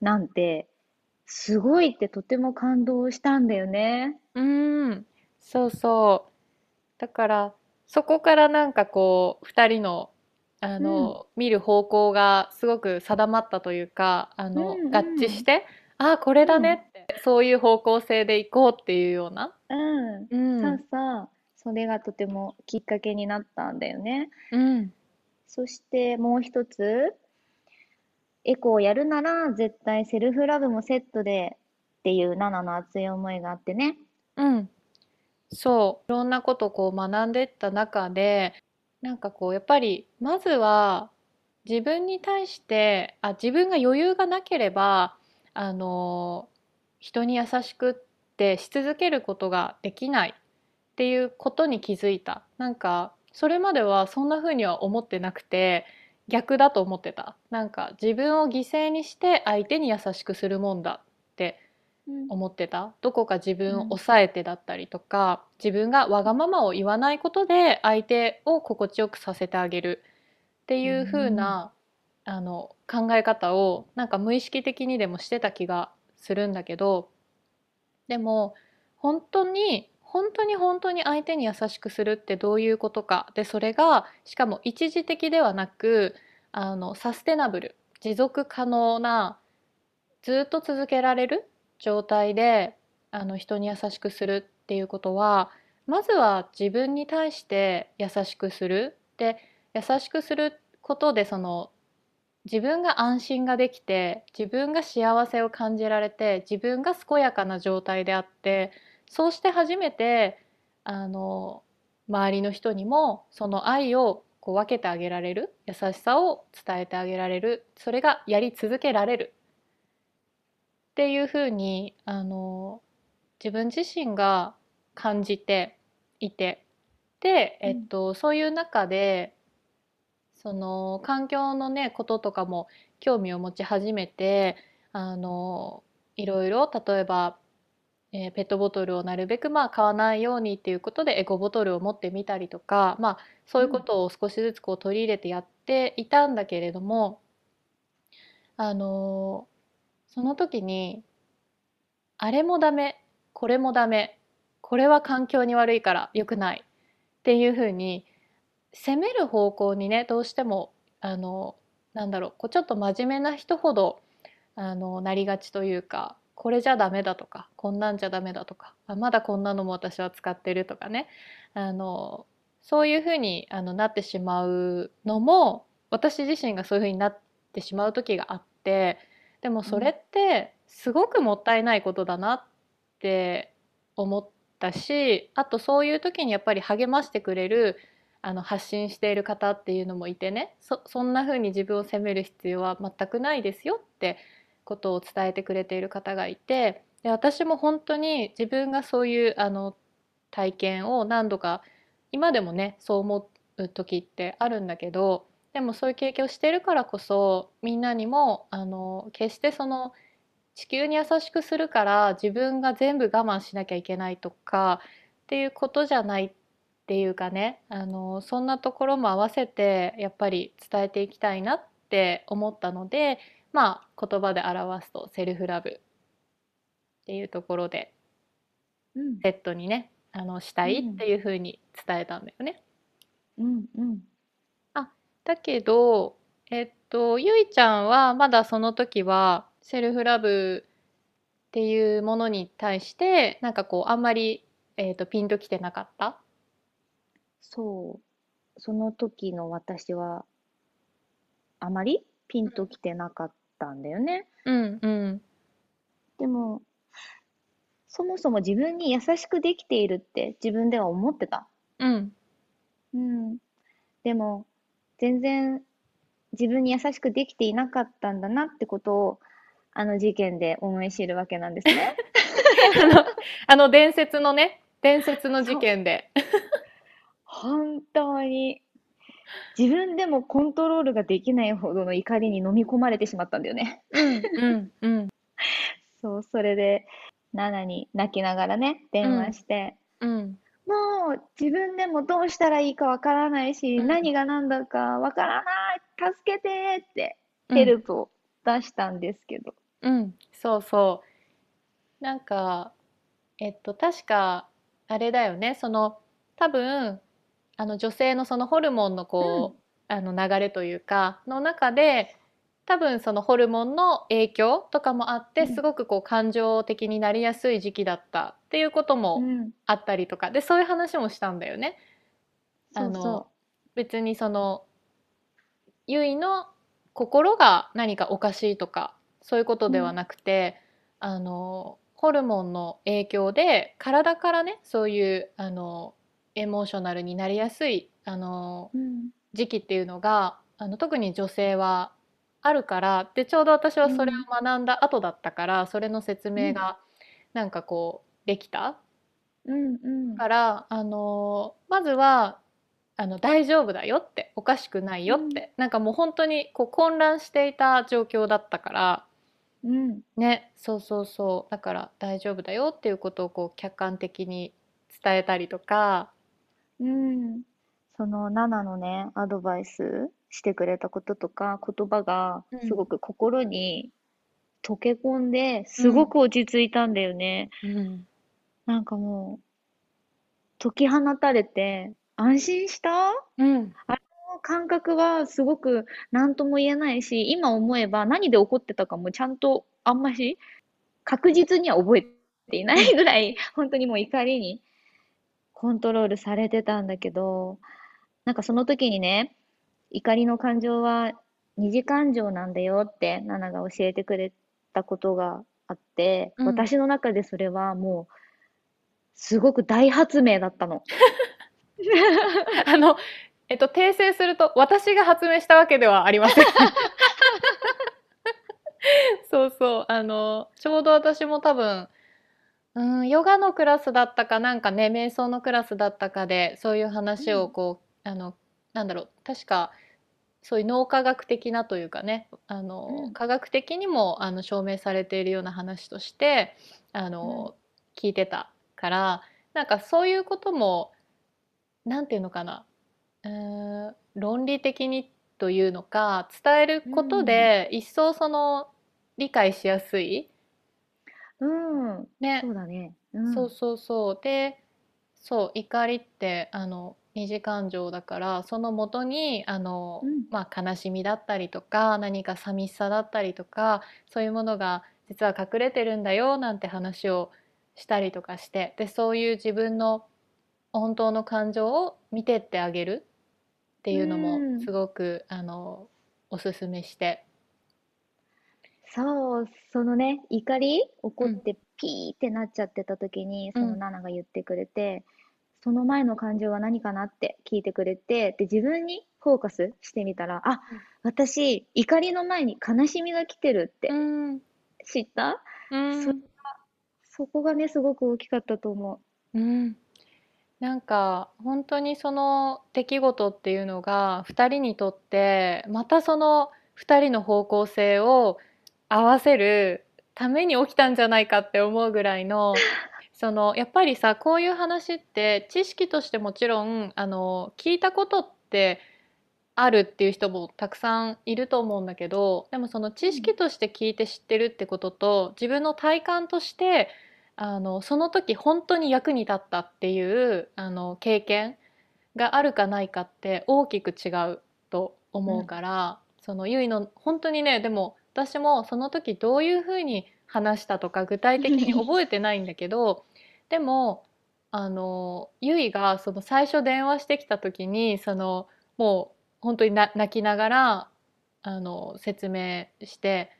[SPEAKER 1] なんて、すごいってとても感動したんだよね。
[SPEAKER 2] うーん、そうそう。だからそこからなんかこう2人のあの、見る方向がすごく定まったというかあの、
[SPEAKER 1] うんうん
[SPEAKER 2] 合致してああこれだねって、そういう方向性でいこうっていうような。
[SPEAKER 1] うん。
[SPEAKER 2] うん
[SPEAKER 1] そうそう。それがとてもきっかけになったんだよね。
[SPEAKER 2] うん
[SPEAKER 1] そしてもう一つ、エコをやるなら絶対セルフラブもセットでっていうナナの熱い思いがあってね。
[SPEAKER 2] うん、そう。いろんなことをこう学んでった中でなんかこうやっぱりまずは自分に対してあ自分が余裕がなければあの人に優しくってし続けることができないっていうことに気づいた。なんかそれまではそんな風には思ってなくて逆だと思ってた。なんか自分を犠牲にして相手に優しくするもんだって思ってた。どこか自分を抑えてだったりとか、自分がわがままを言わないことで相手を心地よくさせてあげるっていう風な、あの考え方をなんか無意識的にでもしてた気がするんだけどでも本当に本当に本当に相手に優しくするってどういうことか。でそれがしかも一時的ではなくあのサステナブル持続可能なずっと続けられる状態であの人に優しくするっていうことはまずは自分に対して優しくする。で優しくすることでその自分が安心ができて自分が幸せを感じられて自分が健やかな状態であってそうして初めてあの周りの人にもその愛をこう分けてあげられる優しさを伝えてあげられるそれがやり続けられる。っていうふうにあの自分自身が感じていて。で、えっと、そういう中でその環境のねこととかも興味を持ち始めてあのいろいろ例えば、えーペットボトルをなるべくまあ買わないようにっていうことでエコボトルを持ってみたりとか、まあ、そういうことを少しずつこう取り入れてやっていたんだけれどもあのその時にあれもダメこれもダメこれは環境に悪いから良くないっていうふうに責める方向にねどうしてもあのなんだろうこうちょっと真面目な人ほどあのなりがちというかこれじゃダメだとかこんなんじゃダメだとかあまだこんなのも私は使ってるとかね。あのそういうふうにあのなってしまうのも私自身がそういうふうになってしまう時があってでもそれってすごくもったいないことだなって思ったしあとそういう時にやっぱり励ましてくれるあの発信している方っていうのもいてね。そそんな風に自分を責める必要は全くないですよってことを伝えてくれている方がいてで私も本当に自分がそういうあの体験を何度か今でもねそう思う時ってあるんだけどでもそういう経験をしてるからこそみんなにもあの決してその地球に優しくするから自分が全部我慢しなきゃいけないとかっていうことじゃないっていうかねあのそんなところも合わせてやっぱり伝えていきたいなって思ったのでまあ言葉で表すとセルフラブ。っていうところで
[SPEAKER 1] うん。
[SPEAKER 2] セットにねあのしたいっていうふうに伝えたんだよね。
[SPEAKER 1] うんうん。
[SPEAKER 2] だけど、えっと、ゆいちゃんはまだその時はセルフラブっていうものに対してなんかこうあんまり、えっと、ピンときてなかった？
[SPEAKER 1] そう。その時の私はあまりピンときてなかったんだよね。
[SPEAKER 2] うん。うん。
[SPEAKER 1] でもそもそも自分に優しくできているって自分では思ってた。
[SPEAKER 2] うん。
[SPEAKER 1] うん。でも全然自分に優しくできていなかったんだなってことをあの事件で思い知るわけなんですね。
[SPEAKER 2] あのあの伝説のね伝説の事件で。
[SPEAKER 1] 本当に自分でもコントロールができないほどの怒りに飲み込まれてしまったんだよね。
[SPEAKER 2] うんうんうん
[SPEAKER 1] そう、それで、ナナに泣きながらね、電話して、
[SPEAKER 2] うん
[SPEAKER 1] もう自分でもどうしたらいいかわからないし、
[SPEAKER 2] うん
[SPEAKER 1] 何が何だかわからない、助けてって
[SPEAKER 2] うん
[SPEAKER 1] ヘルプを出したんですけど。
[SPEAKER 2] うん、そうそう。なんか、えっと、確か、あれだよね、その、多分、あの女性のそのホルモンのこう、あの流れというか、の中で、多分そのホルモンの影響とかもあって、
[SPEAKER 1] うん。
[SPEAKER 2] すごくこう感情的になりやすい時期だったっていうこと
[SPEAKER 1] う
[SPEAKER 2] も
[SPEAKER 1] ん、
[SPEAKER 2] あったりとか、で、そういう話もしたんだよね。あの別にそのゆいの心が何かおかしいとかそういうことではなくて、あのホルモンの影響で体からねそういうあのエモーショナルになりやすいあの
[SPEAKER 1] う。うん、
[SPEAKER 2] 時期っていうのがあの特に女性はあるからでちょうど私はそれを学んだ後だったから、それの説明がなんかこうできた
[SPEAKER 1] うん、うん。
[SPEAKER 2] からあのまずはあの大丈夫だよっておかしくないよって、なんかもう本当にこう混乱していた状況だったから
[SPEAKER 1] うん、
[SPEAKER 2] ねそうそうそう。だから大丈夫だよっていうことをこう客観的に伝えたりとか
[SPEAKER 1] うん。そのナナのね、アドバイスしてくれたこととか、言葉が
[SPEAKER 2] うん
[SPEAKER 1] すごく心に溶け込んで、すごく落ち着いたんだよね。
[SPEAKER 2] うん
[SPEAKER 1] なんかもう、解き放たれて、安心した？
[SPEAKER 2] うん
[SPEAKER 1] 感覚はすごく何とも言えないし、今思えば何で起こってたかもちゃんとあんまし確実には覚えていないぐらい、本当にもう怒りにコントロールされてたんだけど、なんかその時にね、怒りの感情は二次感情なんだよってナナが教えてくれたことがあって、
[SPEAKER 2] うん。
[SPEAKER 1] 私の中でそれはもうすごく大発明だったの。
[SPEAKER 2] あのえっと訂正すると私が発明したわけではありません。そうそう。あのちょうど私も多分うんヨガのクラスだったかなんかね瞑想のクラスだったかでそういう話をこう、あのなんだろう確かそういう脳科学的なというかねあの、
[SPEAKER 1] うん。
[SPEAKER 2] 科学的にもあの証明されているような話としてあの、聞いてたからなんかそういうこともなんていうのかなうーん論理的にというのか伝えることで一層その理解しやすい、
[SPEAKER 1] うん、
[SPEAKER 2] ね
[SPEAKER 1] そうだね。うん。
[SPEAKER 2] そうそうそうでそう怒りってあの二次感情だからその元にあの、
[SPEAKER 1] うん
[SPEAKER 2] まあ、悲しみだったりとか何か寂しさだったりとかそういうものが実は隠れてるんだよなんて話をしたりとかしてでそういう自分の本当の感情を見てってあげるっていうのも
[SPEAKER 1] うん
[SPEAKER 2] すごくあのおすすめして。
[SPEAKER 1] そう、そのね、怒り怒
[SPEAKER 2] うん。
[SPEAKER 1] ってピーってなっちゃってた時に、その
[SPEAKER 2] うん
[SPEAKER 1] ナナが言ってくれて、その前の感情は何かなって聞いてくれて、で、自分にフォーカスしてみたら、あ、私、怒りの前に悲しみが来てるって
[SPEAKER 2] うん。
[SPEAKER 1] 知った？
[SPEAKER 2] うん。
[SPEAKER 1] そそこがね、すごく大きかったと思
[SPEAKER 2] う。ん、なんか本当にその出来事っていうのが2人にとってまたその2人の方向性を合わせるために起きたんじゃないかって思うぐらいの そのやっぱりさこういう話って知識としてもちろんあの聞いたことってあるっていう人もたくさんいると思うんだけどでもその知識として聞いて知ってるってことと自分の体感としてあのその時本当に役に立ったっていうあの経験があるかないかって大きく違うと思うから、そのゆいの本当にねでも私もその時どういうふうに話したとか具体的に覚えてないんだけど でもあのゆいがその最初電話してきた時にそのもう本当に泣きながらあの説明して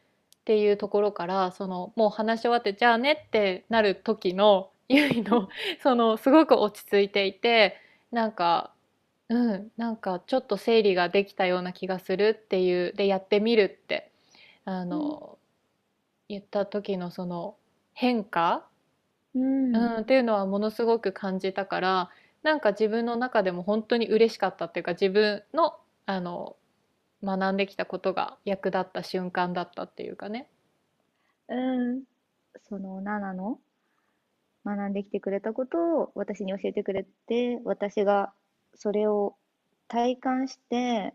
[SPEAKER 2] っていうところからそのもう話し終わってじゃあねってなる時のゆいの そのすごく落ち着いていてなんかうんなんかちょっと整理ができたような気がするっていうでやってみるって。あの、言った時のその変化、
[SPEAKER 1] う。うん。
[SPEAKER 2] うん、っていうのはものすごく感じたからなんか自分の中でも本当に嬉しかったっていうか自分のあの学んできたことが役立った瞬間だったっていうかね。
[SPEAKER 1] うん。そのナナの学んできてくれたことを私に教えてくれて、私がそれを体感して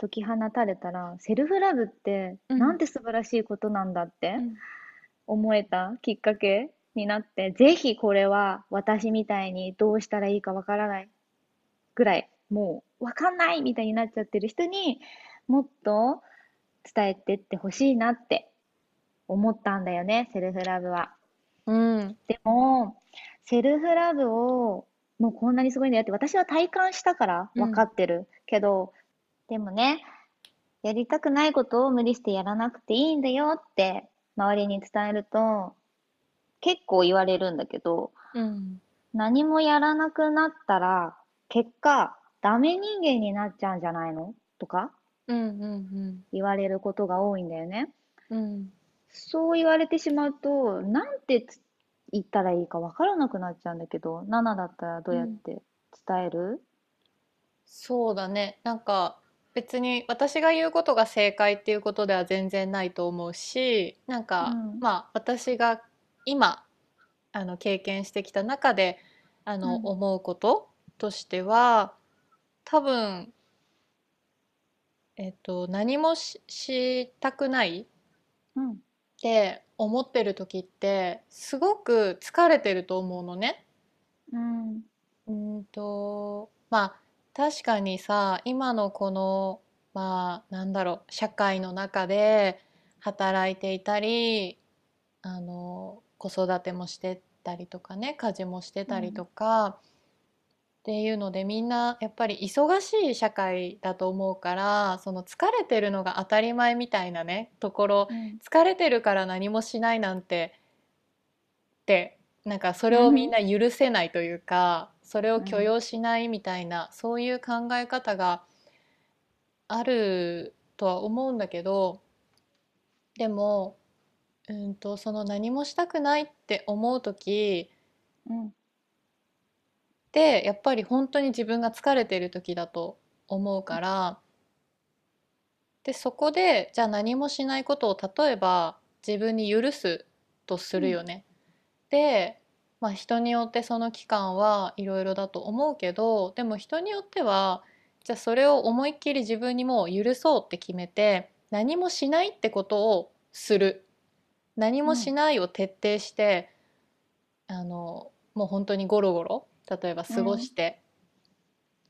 [SPEAKER 1] 解き放たれたら、セルフラブって
[SPEAKER 2] うん。
[SPEAKER 1] なんて素晴らしいことなんだって
[SPEAKER 2] うん。
[SPEAKER 1] 思えたきっかけになって、ぜひこれは私みたいにどうしたらいいかわからないぐらい、もうわかんないみたいになっちゃってる人にもっと伝えてってほしいなって思ったんだよね、セルフラブは。
[SPEAKER 2] うん。
[SPEAKER 1] でも、セルフラブをもうこんなにすごいんだよって私は体感したから分かってるけど、でもね、やりたくないことを無理してやらなくていいんだよって周りに伝えると結構言われるんだけど、
[SPEAKER 2] うん。
[SPEAKER 1] 何もやらなくなったら結果ダメ人間になっちゃうんじゃないの？とか
[SPEAKER 2] うんうん
[SPEAKER 1] 言われることが多いんだよね。
[SPEAKER 2] うん。
[SPEAKER 1] そう言われてしまうと、なんてつ言ったらいいかわからなくなっちゃうんだけど、ナナだったらどうやって伝える？
[SPEAKER 2] そうだね。なんか別に私が言うことが正解っていうことでは全然ないと思うしなんか、
[SPEAKER 1] うん
[SPEAKER 2] まあ私が今あの経験してきた中であの、
[SPEAKER 1] うん
[SPEAKER 2] 思うこととしては多分えっと何もししたくない
[SPEAKER 1] うん。
[SPEAKER 2] って思ってる時ってすごく疲れてると思うのね。
[SPEAKER 1] うん。
[SPEAKER 2] うんとまあ確かにさ今のこのまあなんだろう社会の中で働いていたりあの子育てもしてたりとかね家事もしてたりとか、っていうのでみんなやっぱり忙しい社会だと思うからその疲れてるのが当たり前みたいなねところ
[SPEAKER 1] うん。
[SPEAKER 2] 疲れてるから何もしないなんてってなんかそれをみんな許せないというかそれを許容しないみたいなそういう考え方があるとは思うんだけどでもうんとその何もしたくないって思う時
[SPEAKER 1] うん。
[SPEAKER 2] ってやっぱり本当に自分が疲れてる時だと思うからでそこでじゃあ何もしないことを例えば自分に許すとするよね。で、まあ、人によってその期間はいろいろだと思うけどでも人によってはじゃあそれを思いっきり自分にもう許そうって決めて何もしないってことをする。何もしないを徹底して、あのもう本当にゴロゴロ例えば過ごして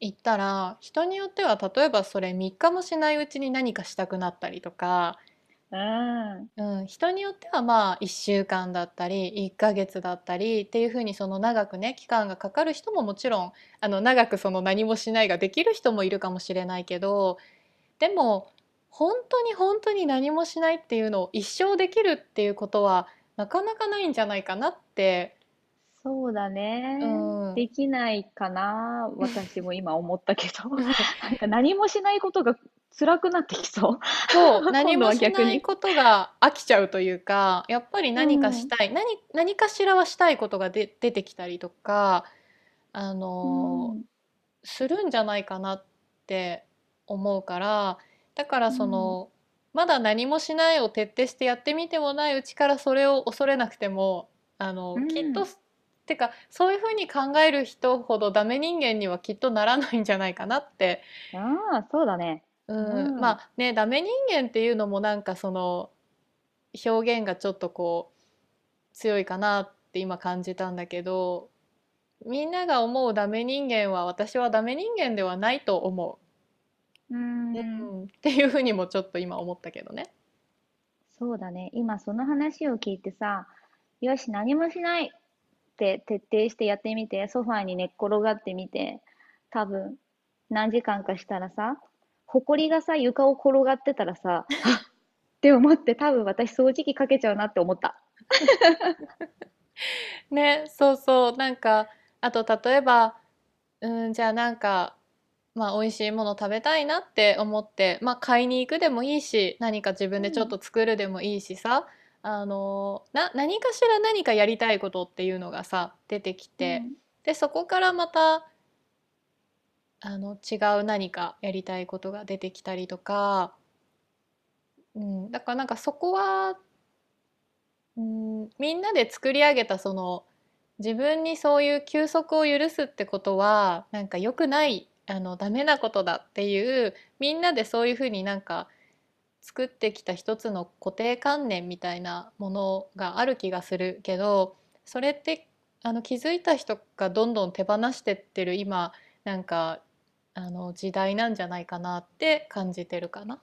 [SPEAKER 2] いったら、人によっては例えばそれ3日もしないうちに何かしたくなったりとか
[SPEAKER 1] うん。
[SPEAKER 2] うん、人によってはまあ1週間だったり1ヶ月だったりっていうふうにその長くね期間がかかる人ももちろんあの長くその何もしないができる人もいるかもしれないけどでも本当に本当に何もしないっていうのを一生できるっていうことはなかなかないんじゃないかなって、
[SPEAKER 1] そうだ
[SPEAKER 2] う
[SPEAKER 1] ね。
[SPEAKER 2] ん、
[SPEAKER 1] できないかな。私も今思ったけど。なんか何もしないことが辛くなってきそう。
[SPEAKER 2] そう 何もし
[SPEAKER 1] は逆に。
[SPEAKER 2] ないことが飽きちゃうというかやっぱり
[SPEAKER 1] う
[SPEAKER 2] 何か
[SPEAKER 1] ん。
[SPEAKER 2] したい何、何かしらはしたいことがで出てきたりとかあ
[SPEAKER 1] う
[SPEAKER 2] の
[SPEAKER 1] ん。
[SPEAKER 2] するんじゃないかなって思うからだから
[SPEAKER 1] うん。
[SPEAKER 2] そのまだ何もしないを徹底してやってみてもないうちからそれを恐れなくてもあ
[SPEAKER 1] う
[SPEAKER 2] のきっと
[SPEAKER 1] ん。
[SPEAKER 2] てかそういうふうに考える人ほどダメ人間にはきっとならないんじゃないかなって
[SPEAKER 1] ああ、そうだね。う
[SPEAKER 2] うん、ま
[SPEAKER 1] ん。
[SPEAKER 2] あねダメ人間っていうのもなんかその表現がちょっとこう強いかなって今感じたんだけどみんなが思うダメ人間は私はダメ人間ではないと思
[SPEAKER 1] う
[SPEAKER 2] う、う
[SPEAKER 1] ん。
[SPEAKER 2] ん、っていうふうにもちょっと今思ったけどね。
[SPEAKER 1] そうだね。今その話を聞いてさ、よし、何もしないって徹底してやってみて、ソファーに寝っ転がってみて、多分何時間かしたらさ、ほこりがさ、床を転がってたらさ、あ っって思って多分私掃除機かけちゃうなって思った。
[SPEAKER 2] ね、そうそう。なんかあと例えば、うん、じゃあなんかまあ美味しいもの食べたいなって思ってまあ買いに行くでもいいし何か自分でちょっ
[SPEAKER 1] うん、
[SPEAKER 2] と作るでもいいしさあのな何かしら何かやりたいことっていうのがさ出てきて
[SPEAKER 1] うん、
[SPEAKER 2] でそこからまたあの違う何かやりたいことが出てきたりとか、うん、だからなんかそこは、うん、みんなで作り上げたその自分にそういう休息を許すってことはなんか良くないあのダメなことだっていうみんなでそういうふうになんか作ってきた一つの固定観念みたいなものがある気がするけどそれってあの気づいた人がどんどん手放してってる今なんかあの時代なんじゃないかなって感じてるかな。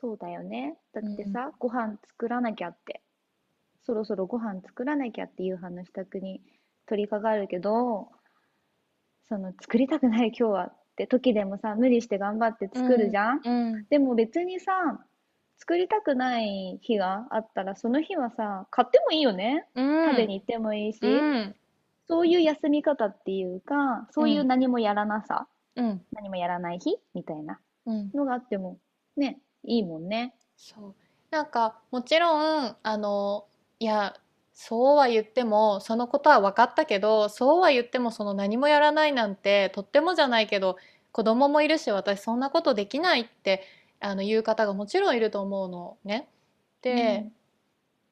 [SPEAKER 1] そうだよね。だ
[SPEAKER 2] うん
[SPEAKER 1] ってさ、ご飯作らなきゃって、そろそろご飯作らなきゃっていう話したくに取り掛かるけど、その作りたくない今日はって時でもさ、無理して頑張って
[SPEAKER 2] うん
[SPEAKER 1] 作るじゃん。
[SPEAKER 2] うん
[SPEAKER 1] でも別にさ、作りたくない日があったら、その日はさ、買ってもいいよね。
[SPEAKER 2] うん。
[SPEAKER 1] 食べに行ってもいいし、
[SPEAKER 2] うん。
[SPEAKER 1] そういう休み方っていうか、そういう
[SPEAKER 2] うん
[SPEAKER 1] 何もやらなさ、
[SPEAKER 2] うん。
[SPEAKER 1] 何もやらない日みたいな
[SPEAKER 2] うん。
[SPEAKER 1] のがあっても、ね、いいもんね。
[SPEAKER 2] そう。なんかもちろんあのいやそうは言ってもそのことは分かったけどそうは言ってもその何もやらないなんてとってもじゃないけど子供もいるし私そんなことできないってあの言う方がもちろんいると思うのね。で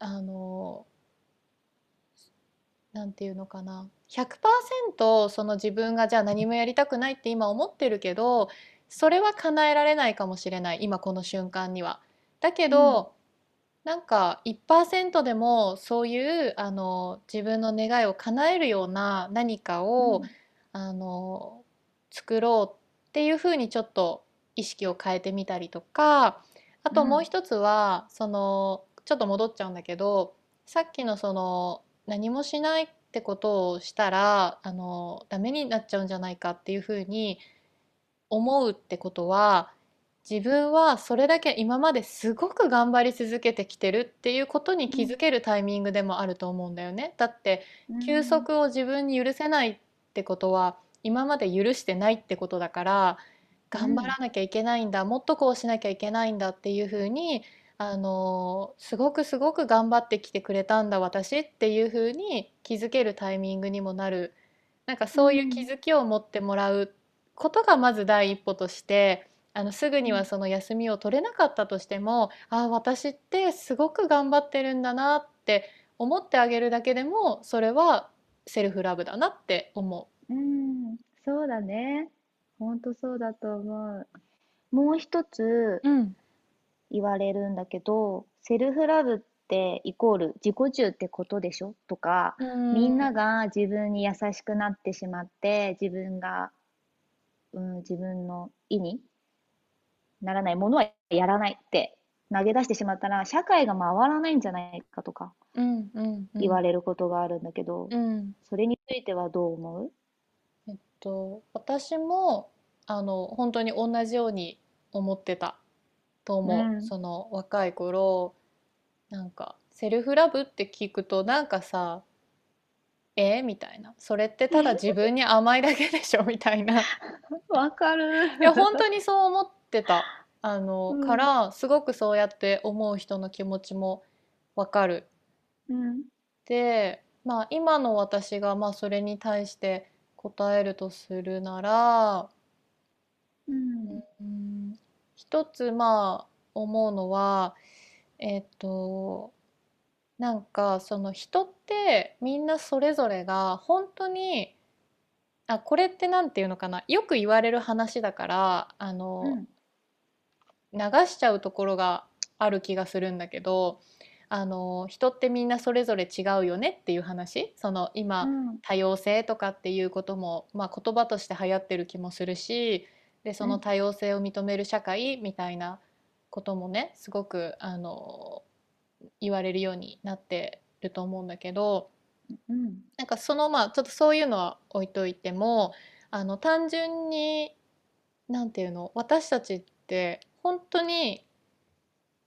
[SPEAKER 1] うん、
[SPEAKER 2] あのなんていうのかな100%その自分がじゃあ何もやりたくないって今思ってるけどそれは叶えられないかもしれない今この瞬間には。だけ
[SPEAKER 1] うん、
[SPEAKER 2] どなんか1%でもそういうあの自分の願いを叶えるような何かを
[SPEAKER 1] うん、
[SPEAKER 2] あの作ろうっていうふうにちょっと意識を変えてみたりとかあともう
[SPEAKER 1] うん、
[SPEAKER 2] 一つはそのちょっと戻っちゃうんだけどさっきのその何もしないってことをしたらあのダメになっちゃうんじゃないかっていうふうに思うってことは自分はそれだけ今まですごく頑張り続けてきてるっていうことに、気づけるタイミングでもあると思うんだよね。だって休、息を自分に許せないってことは今まで許してないってことだから頑張らなきゃいけないんだもっとこうしなきゃいけないんだっていうふうにあのすごくすごく頑張ってきてくれたんだ私っていうふうに気づけるタイミングにもなるなんか
[SPEAKER 1] う
[SPEAKER 2] そういう気
[SPEAKER 1] ん、
[SPEAKER 2] づきを持ってもらうことがまず第一歩としてあのすぐには
[SPEAKER 1] うん、
[SPEAKER 2] その休みを取れなかったとしてもああ私ってすごく頑張ってるんだなって思ってあげるだけでもそれはセルフラブだなって思
[SPEAKER 1] うんそうだね。ほんとそうだと思う。もう一つ
[SPEAKER 2] う。うん
[SPEAKER 1] 言われるんだけど、セルフラブってイコール自己中ってことでしょ？とか、
[SPEAKER 2] う
[SPEAKER 1] みんな
[SPEAKER 2] ん
[SPEAKER 1] が自分に優しくなってしまって、自分が、うん、自分の意にならないものはやらないって投げ出してしまったら社会が回らないんじゃないかとか
[SPEAKER 2] うんうんうん。
[SPEAKER 1] 言われることがあるんだけど、
[SPEAKER 2] うん。
[SPEAKER 1] それについてはどう思う？
[SPEAKER 2] えっと私もあの本当に同じように思ってたと思う、
[SPEAKER 1] うん。
[SPEAKER 2] その若い頃なんかセルフラブって聞くとなんかさえ？みたいな。それってただ自分に甘いだけでしょ？みたいな。い
[SPEAKER 1] わかる。
[SPEAKER 2] や本当にそう思ってた。あの、
[SPEAKER 1] うん。
[SPEAKER 2] からすごくそうやって思う人の気持ちもわかる。
[SPEAKER 1] うん。
[SPEAKER 2] で、まあ、今の私がまあそれに対して答えるとするなら
[SPEAKER 1] うん。
[SPEAKER 2] うん一つまあ思うのはえっとなんかその人ってみんなそれぞれが本当にあこれってなんていうのかなよく言われる話だからあの、
[SPEAKER 1] うん。
[SPEAKER 2] 流しちゃうところがある気がするんだけどあの人ってみんなそれぞれ違うよねっていう話？その今、
[SPEAKER 1] うん。
[SPEAKER 2] 多様性とかっていうことも、まあ、言葉として流行ってる気もするしでその多様性を認める社会みたいなこともねすごくあの言われるようになってると思うんだけど
[SPEAKER 1] うん。
[SPEAKER 2] なんかそのまあちょっとそういうのは置いといてもあの単純になんていうの私たちって本当に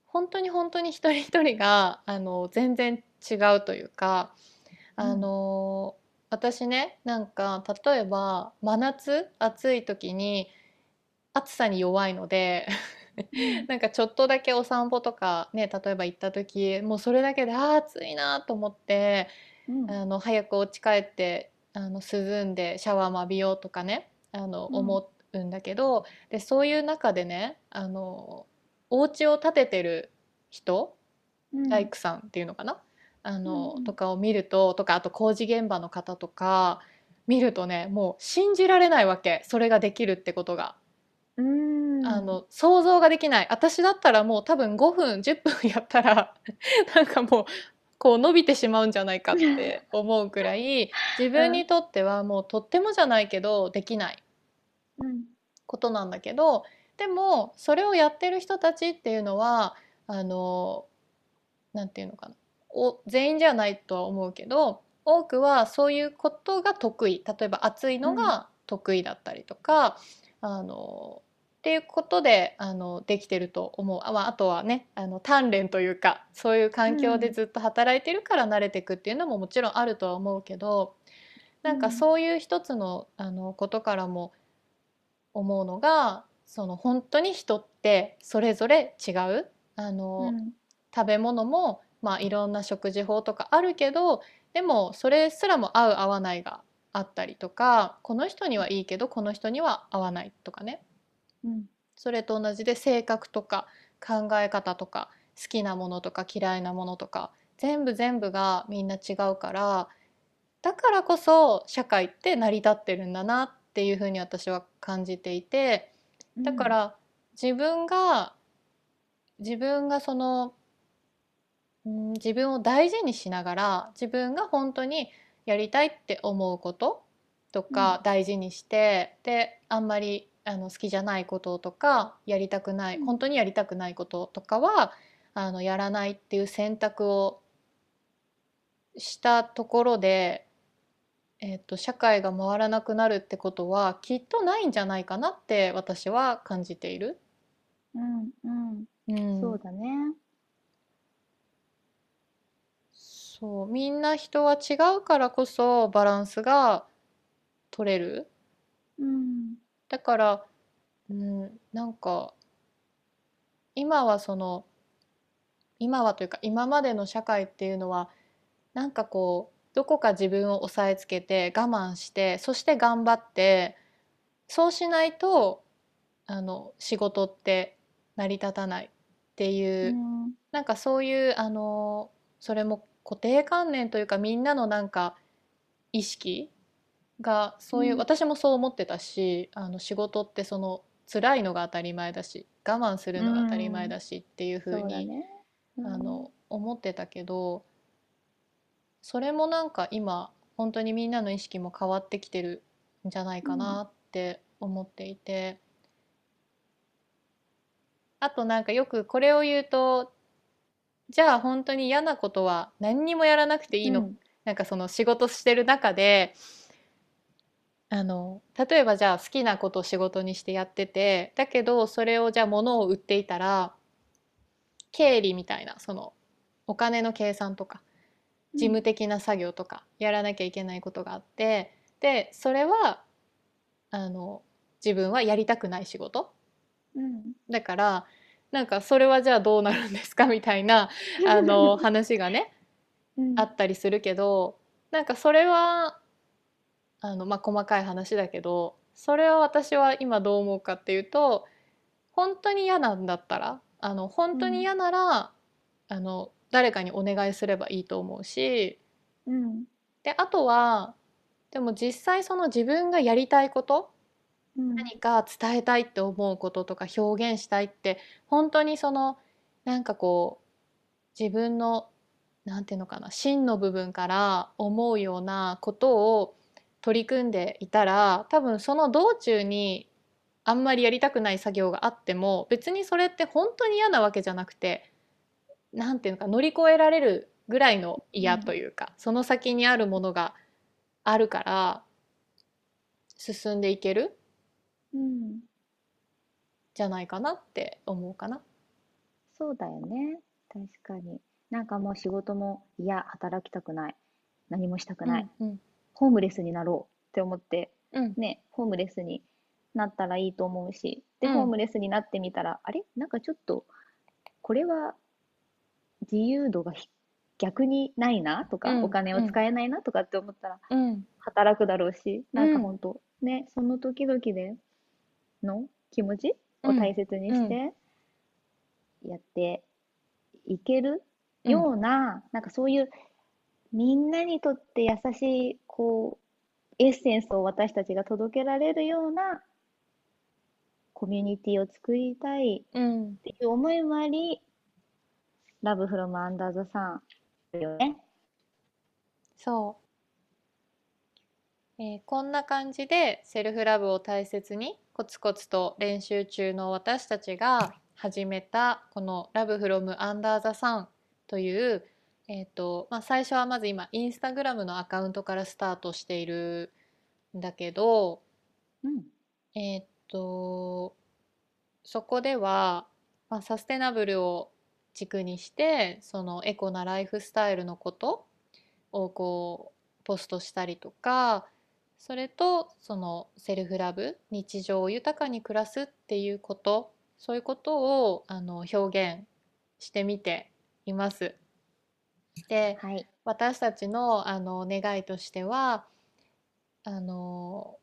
[SPEAKER 2] 本当に本当に一人一人があの全然違うというかあの、私ねなんか例えば真夏暑い時に暑さに弱いのでなんかちょっとだけお散歩とかね例えば行った時もうそれだけであー暑いなと思って
[SPEAKER 1] うん。
[SPEAKER 2] あの早くお家帰ってあの涼んでシャワーも浴びようとかねあの
[SPEAKER 1] うん
[SPEAKER 2] 思うんだけど、でそういう中でねあのお家を建ててる人
[SPEAKER 1] うん。
[SPEAKER 2] 大工さんっていうのかなあの、
[SPEAKER 1] うんうん
[SPEAKER 2] とかを見るととかあと工事現場の方とか見るとねもう信じられないわけそれができるってことが。
[SPEAKER 1] うん。
[SPEAKER 2] あの想像ができない。私だったらもう多分5分10分やったら なんかもうこう伸びてしまうんじゃないかって思うくらい自分にとってはもうとってもじゃないけどできない
[SPEAKER 1] うん。
[SPEAKER 2] ことなんだけどでもそれをやってる人たちっていうのはあのなんていうのかな。お全員じゃないとは思うけど多くはそういうことが得意。例えば暑いのが得意だったりとか、あのっていうことであのできてると思う。あ,、まあ、あとはねあの鍛錬というかそういう環境でずっと働いてるから慣れていくっていうのももちろんあるとは思うけどなんかそういう一つのあのことからも思うのがその本当に人ってそれぞれ違うあの、
[SPEAKER 1] うん。
[SPEAKER 2] 食べ物も、まあ、いろんな食事法とかあるけどでもそれすらも合う合わないがあったりとかこの人にはいいけどこの人には合わないとかね
[SPEAKER 1] うん。
[SPEAKER 2] それと同じで性格とか考え方とか好きなものとか嫌いなものとか全部全部がみんな違うからだからこそ社会って成り立ってるんだなっていうふうに私は感じていてだから自分が自分がそのうん自分を大事にしながら自分が本当にやりたいって思うこととか大事にして、であんまりあの好きじゃないこととかやりたくない
[SPEAKER 1] うん
[SPEAKER 2] 本当にやりたくないこととかはあのやらないっていう選択をしたところで、えっと社会が回らなくなるってことはきっとないんじゃないかなって私は感じている。
[SPEAKER 1] うん。うん。
[SPEAKER 2] うん
[SPEAKER 1] そうだね。
[SPEAKER 2] そうみんな人は違うからこそバランスが取れる
[SPEAKER 1] うん。
[SPEAKER 2] だから、うん、なんか今はその今はというか今までの社会っていうのはなんかこうどこか自分を抑えつけて我慢してそして頑張ってそうしないとあの仕事って成り立たないっていうう、
[SPEAKER 1] ん。
[SPEAKER 2] なんかそういうあのそれも固定観念というかみんなのなんか意識がそういう、
[SPEAKER 1] うん
[SPEAKER 2] 私もそう思ってたしあの仕事ってその辛いのが当たり前だし我慢するのが当たり前だしっていう
[SPEAKER 1] そう
[SPEAKER 2] 風に、
[SPEAKER 1] だね。うん
[SPEAKER 2] あの思ってたけどそれもなんか今本当にみんなの意識も変わってきてるんじゃないかなって思っていて。あとなんかよくこれを言うとじゃあ本当に嫌なことは何にもやらなくていいの、
[SPEAKER 1] うん
[SPEAKER 2] なんかその仕事してる中であの例えばじゃあ好きなことを仕事にしてやっててだけどそれをじゃあ物を売っていたら経理みたいなそのお金の計算とか事務的な作業とかやらなきゃいけないことがあってでそれはあの自分はやりたくない仕事。
[SPEAKER 1] うん。
[SPEAKER 2] だからなんかそれはじゃあどうなるんですか？みたいなあの 話がね
[SPEAKER 1] うん。
[SPEAKER 2] あったりするけどなんかそれはあの、まあ、細かい話だけどそれは私は今どう思うかっていうと本当に嫌なんだったらあの本当に嫌なら、あの誰かにお願いすればいいと思うし
[SPEAKER 1] うん。
[SPEAKER 2] であとはでも実際その自分がやりたいこと
[SPEAKER 1] うん。
[SPEAKER 2] 何か伝えたいって思うこととか表現したいって本当にそのなんかこう自分のなんていうのかな真の部分から思うようなことを取り組んでいたら多分その道中にあんまりやりたくない作業があっても別にそれって本当に嫌なわけじゃなくてなんていうのか乗り越えられるぐらいの嫌というか、その先にあるものがあるから進んでいける
[SPEAKER 1] うん。
[SPEAKER 2] じゃないかなって思うかな。
[SPEAKER 1] そうだよね。確かに。なんかもう仕事もいや働きたくない。何もしたくない、
[SPEAKER 2] うん
[SPEAKER 1] ホームレスになろうって思って
[SPEAKER 2] うん。
[SPEAKER 1] ねホームレスになったらいいと思うしで、
[SPEAKER 2] うん。
[SPEAKER 1] ホームレスになってみたらあれ？なんかちょっとこれは自由度がひ逆にないなとか、
[SPEAKER 2] うん。
[SPEAKER 1] お金を使えないなとかって思ったら
[SPEAKER 2] うん。
[SPEAKER 1] 働くだろうし、なん。
[SPEAKER 2] うん
[SPEAKER 1] か本当ねその時々での気持ちを
[SPEAKER 2] うん
[SPEAKER 1] 大切にしてやっていけるような、なんかそういうみんなにとって優しいこうエッセンスを私たちが届けられるようなコミュニティを作りたい
[SPEAKER 2] うん
[SPEAKER 1] っていう思いもあり、ラブフロムアンダーザさんよね。
[SPEAKER 2] そう、えーこんな感じでセルフラブを大切にコツコツと練習中の私たちが始めたこの「ラブフロムアンダーザさんという、えーとまあ、最初はまず今インスタグラムのアカウントからスタートしているんだけど、
[SPEAKER 1] うん。
[SPEAKER 2] えーっとそこでは、まあ、サステナブルを軸にしてそのエコなライフスタイルのことをこうポストしたりとかそれとそのセルフラブ日常を豊かに暮らすっていうことそういうことをあの表現してみています。で
[SPEAKER 1] はい。
[SPEAKER 2] 私たちのあの願いとしてはあの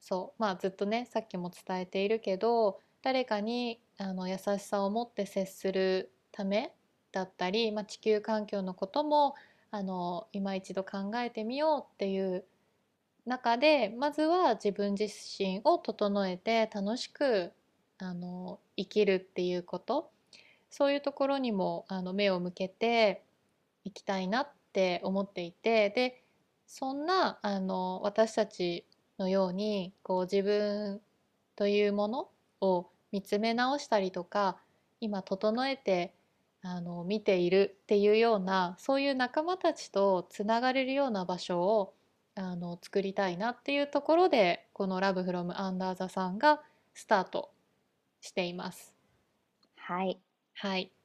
[SPEAKER 2] そうまあずっとねさっきも伝えているけど誰かにあの優しさを持って接するためだったり、まあ、地球環境のこともあの今一度考えてみようっていう中でまずは自分自身を整えて楽しくあの生きるっていうことそういうところにもあの目を向けていきたいなって思っていてでそんなあの私たちのようにこう自分というものを見つめ直したりとか今整えてあの見ているっていうようなそういう仲間たちとつながれるような場所をあの作りたいなっていうところでこの「ラブフロムアンダーザさんがスタートしています。
[SPEAKER 1] はい。
[SPEAKER 2] はい。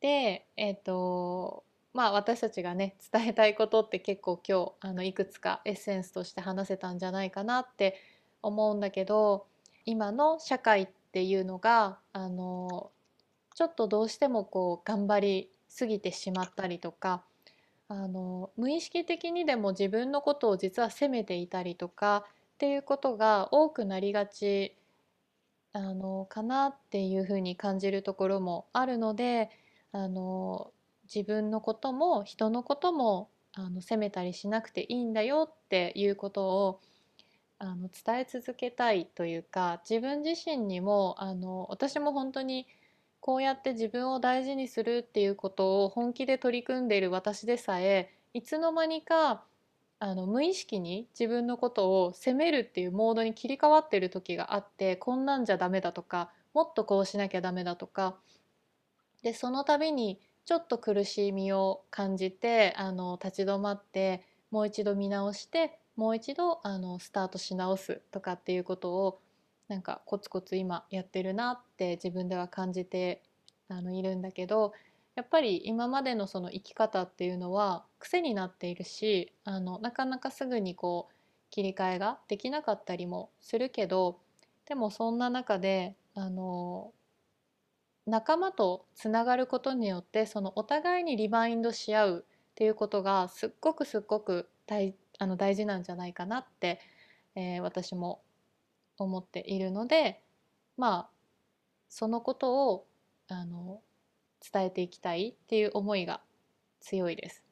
[SPEAKER 2] で、えっと、まあ私たちがね、伝えたいことって結構今日、あの、いくつかエッセンスとして話せたんじゃないかなって思うんだけど、今の社会っていうのが、あの、ちょっとどうしてもこう、頑張りすぎてしまったりとか、あの、無意識的にでも自分のことを実は責めていたりとかっていうことが多くなりがちあのかなっていうふうに感じるところもあるのであの自分のことも人のこともあの責めたりしなくていいんだよっていうことをあの伝え続けたいというか自分自身にもあの私も本当にこうやって自分を大事にするっていうことを本気で取り組んでいる私でさえいつの間にかあの無意識に自分のことを責めるっていうモードに切り替わってる時があってこんなんじゃダメだとかもっとこうしなきゃダメだとかでその度にちょっと苦しみを感じてあの立ち止まってもう一度見直してもう一度あのスタートし直すとかっていうことをなんかコツコツ今やってるなって自分では感じてあのいるんだけどやっぱり今までのその生き方っていうのは癖になっているしあのなかなかすぐにこう切り替えができなかったりもするけどでもそんな中であの仲間とつながることによってそのお互いにリマインドし合うっていうことがすっごくすっごく大あの大事なんじゃないかなって、えー私も思っているのでまあそのことをあの伝えていきたいっていう思いが強いです。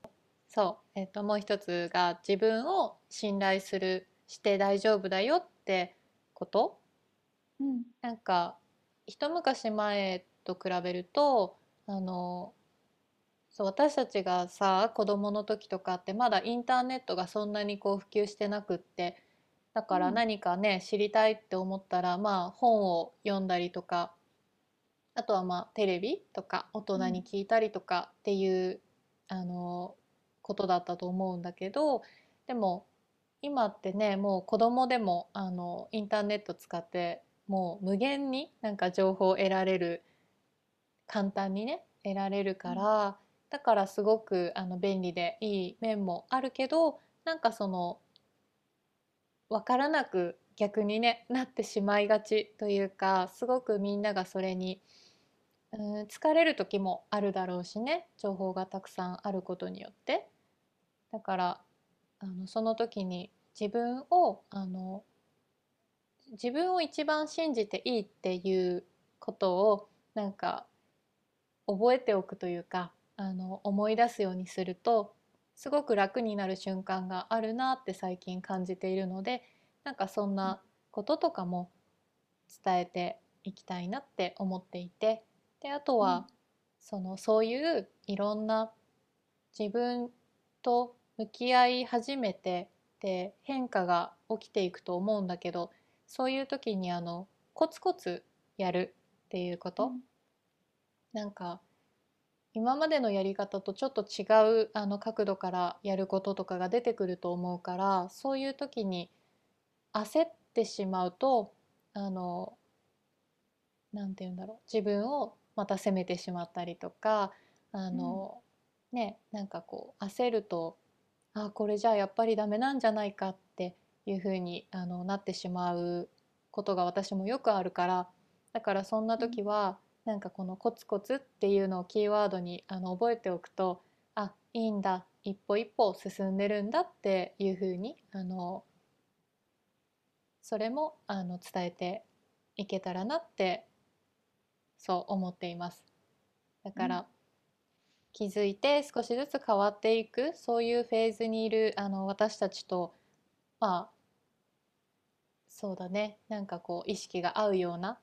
[SPEAKER 2] そう、えっと、もう一つが自分を信頼するして大丈夫だよってこと。
[SPEAKER 1] うん。
[SPEAKER 2] なんか一昔前と比べるとあのそう私たちがさ子供の時とかってまだインターネットがそんなにこう普及してなくってだから
[SPEAKER 1] うん。
[SPEAKER 2] 何かね知りたいって思ったらまあ本を読んだりとかあとはまあテレビとか大人に聞いたりとかっていうあのことだったと思うんだけどでも今ってねもう子供でもあのインターネット使ってもう無限になんか情報を得られる簡単にね得られるからだからすごくあの便利でいい面もあるけどなんかその分からなく逆にねなってしまいがちというかすごくみんながそれにうん疲れる時もあるだろうしね情報がたくさんあることによって。だからあのその時に自分をあの自分を一番信じていいっていうことをなんか覚えておくというかあの思い出すようにするとすごく楽になる瞬間があるなって最近感じているのでなんかそんなこととかも伝えていきたいなって思っていてであとは、そのそういういろんな自分と向き合い始めてで変化が起きていくと思うんだけどそういう時にあのコツコツやるっていうこと、なんか今までのやり方とちょっと違うあの角度からやることとかが出てくると思うからそういう時に焦ってしまうとあのなんて言うんだろう自分をまた責めてしまったりとかあの、ねなんかこう焦るとあこれじゃあやっぱりダメなんじゃないかっていう風にあのなってしまうことが私もよくあるからだからそんな時は、なんかこのコツコツっていうのをキーワードにあの覚えておくとあいいんだ一歩一歩進んでるんだっていう風にあのそれもあの伝えていけたらなってそう思っています。だから、
[SPEAKER 1] うん
[SPEAKER 2] 気づいて少しずつ変わっていくそういうフェーズにいるあの私たちとまあそうだねなんかこう意識が合うような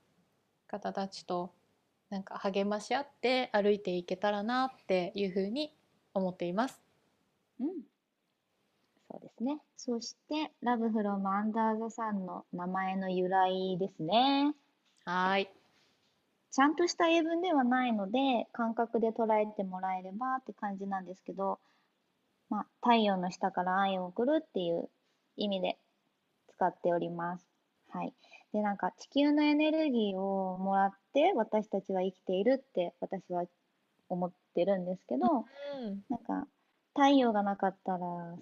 [SPEAKER 2] 方たちとなんか励まし合って歩いていけたらなっていうふうに思っています。
[SPEAKER 1] うん、そうですね。そして、Love from Under the Sun の名前の由来ですね。
[SPEAKER 2] はーい。
[SPEAKER 1] ちゃんとした英文ではないので、感覚で捉えてもらえればって感じなんですけど、まあ、太陽の下から愛を送るっていう意味で使っております。はい。で、なんか地球のエネルギーをもらって私たちは生きているって私は思ってるんですけど、
[SPEAKER 2] うん
[SPEAKER 1] なんか太陽がなかったら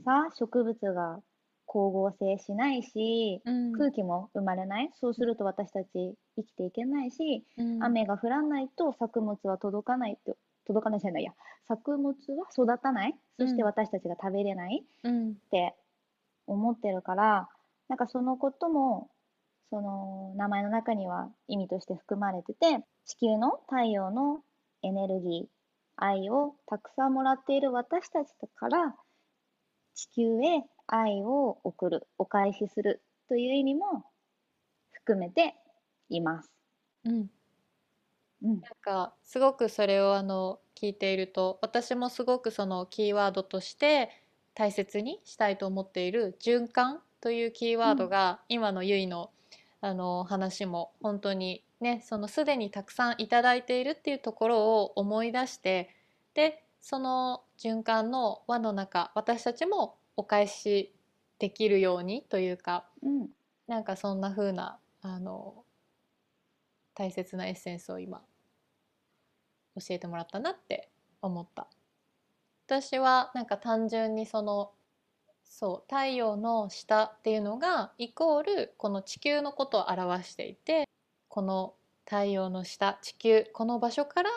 [SPEAKER 1] さ、植物が光合成しないし、
[SPEAKER 2] うん
[SPEAKER 1] 空気も生まれない。そうすると私たち生きていけないし、
[SPEAKER 2] うん
[SPEAKER 1] 雨が降らないと作物は届かないって、届かないじゃないや。作物は育たない。そして
[SPEAKER 2] うん
[SPEAKER 1] 私たちが食べれない
[SPEAKER 2] うん
[SPEAKER 1] って思ってるから、なんかそのことも、その名前の中には意味として含まれてて、地球の太陽のエネルギー、愛をたくさんもらっている私たちから、地球へ愛を送る、お返しするという意味も含めています。
[SPEAKER 2] うん
[SPEAKER 1] うん。
[SPEAKER 2] なんかすごくそれをあの聞いていると私もすごくそのキーワードとして大切にしたいと思っている循環というキーワードが今のゆいのあの話も本当にねそのすでにたくさんいただいているっていうところを思い出してでその循環の輪の中私たちもお返しできるようにというか
[SPEAKER 1] うん
[SPEAKER 2] なんかそんな風なあの大切なエッセンスを今教えてもらったなって思った。私はなんか単純にそのそう太陽の下っていうのがイコールこの地球のことを表していてこの太陽の下地球この場所から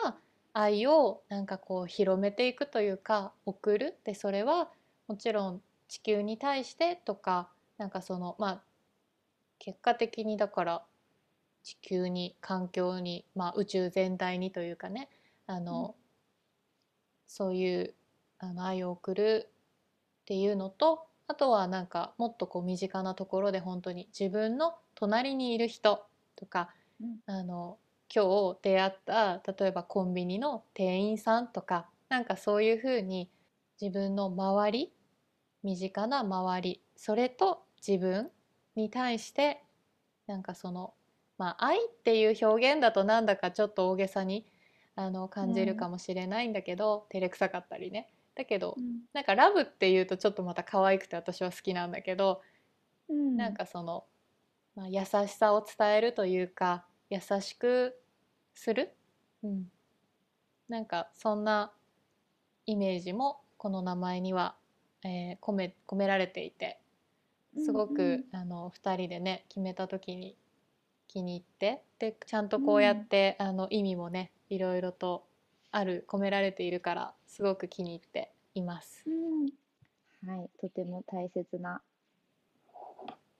[SPEAKER 2] 愛をなんかこう広めていくというか送る。でそれはもちろん地球に対してとかなんかそのまあ結果的にだから地球に環境に、まあ、宇宙全体にというかねあの、そういうあの愛を送るっていうのとあとはなんかもっとこう身近なところで本当に自分の隣にいる人とか、
[SPEAKER 1] うん。
[SPEAKER 2] あの今日出会った例えばコンビニの店員さんとかなんかそういうふうに自分の周り身近な周りそれと自分に対してなんかそのまあ愛っていう表現だとなんだかちょっと大げさにあの感じるかもしれないんだけど、照れくさかったりねだけど
[SPEAKER 1] うん。
[SPEAKER 2] なんかラブっていうとちょっとまた可愛くて私は好きなんだけど、
[SPEAKER 1] うん。
[SPEAKER 2] なんかその、まあ、優しさを伝えるというか優しくする、うん、なんかそんなイメージもこの名前には、えー込め込められていてすごく、あの2人でね決めた時に気に入ってでちゃんとこうやって、あの意味もねいろいろとある込められているからすごく気に入っています。
[SPEAKER 1] うんはい、とても大切な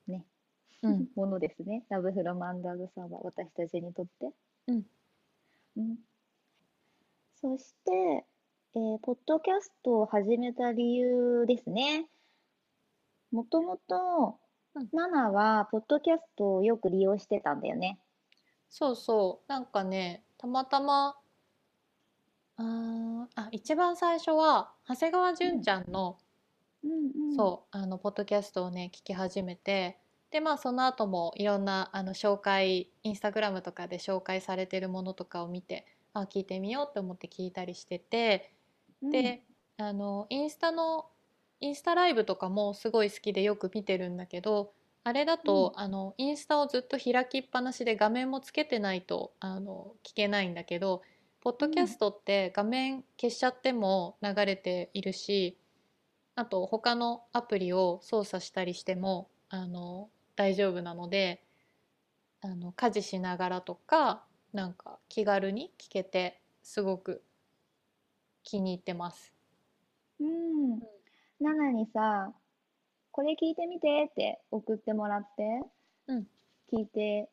[SPEAKER 1] ね、
[SPEAKER 2] うん、
[SPEAKER 1] ものですね。ラブフロムアンダーズサーバー、私たちにとって。
[SPEAKER 2] うん。
[SPEAKER 1] うん。そして、えーポッドキャストを始めた理由ですね。もともと
[SPEAKER 2] うん、
[SPEAKER 1] ナナはポッドキャストをよく利用してたんだよね。
[SPEAKER 2] そうそうなんかねたまたまあーあ一番最初は長谷川純ちゃんの、
[SPEAKER 1] うん。うん。
[SPEAKER 2] そうあのポッドキャストをね聞き始めてでまあその後もいろんなあの紹介インスタグラムとかで紹介されてるものとかを見てあ聞いてみようって思って聞いたりしてて
[SPEAKER 1] うん、
[SPEAKER 2] であのインスタのインスタライブとかもすごい好きでよく見てるんだけどあれだと、あのインスタをずっと開きっぱなしで画面もつけてないとあの聞けないんだけどポッドキャストって画面消しちゃっても流れているしあと他のアプリを操作したりしてもあの大丈夫なのであの家事しながらとかなんか気軽に聞けてすごく気に入ってます。
[SPEAKER 1] うん。ナナにさ、これ聞いてみてって送ってもらって、
[SPEAKER 2] うん
[SPEAKER 1] 聞いて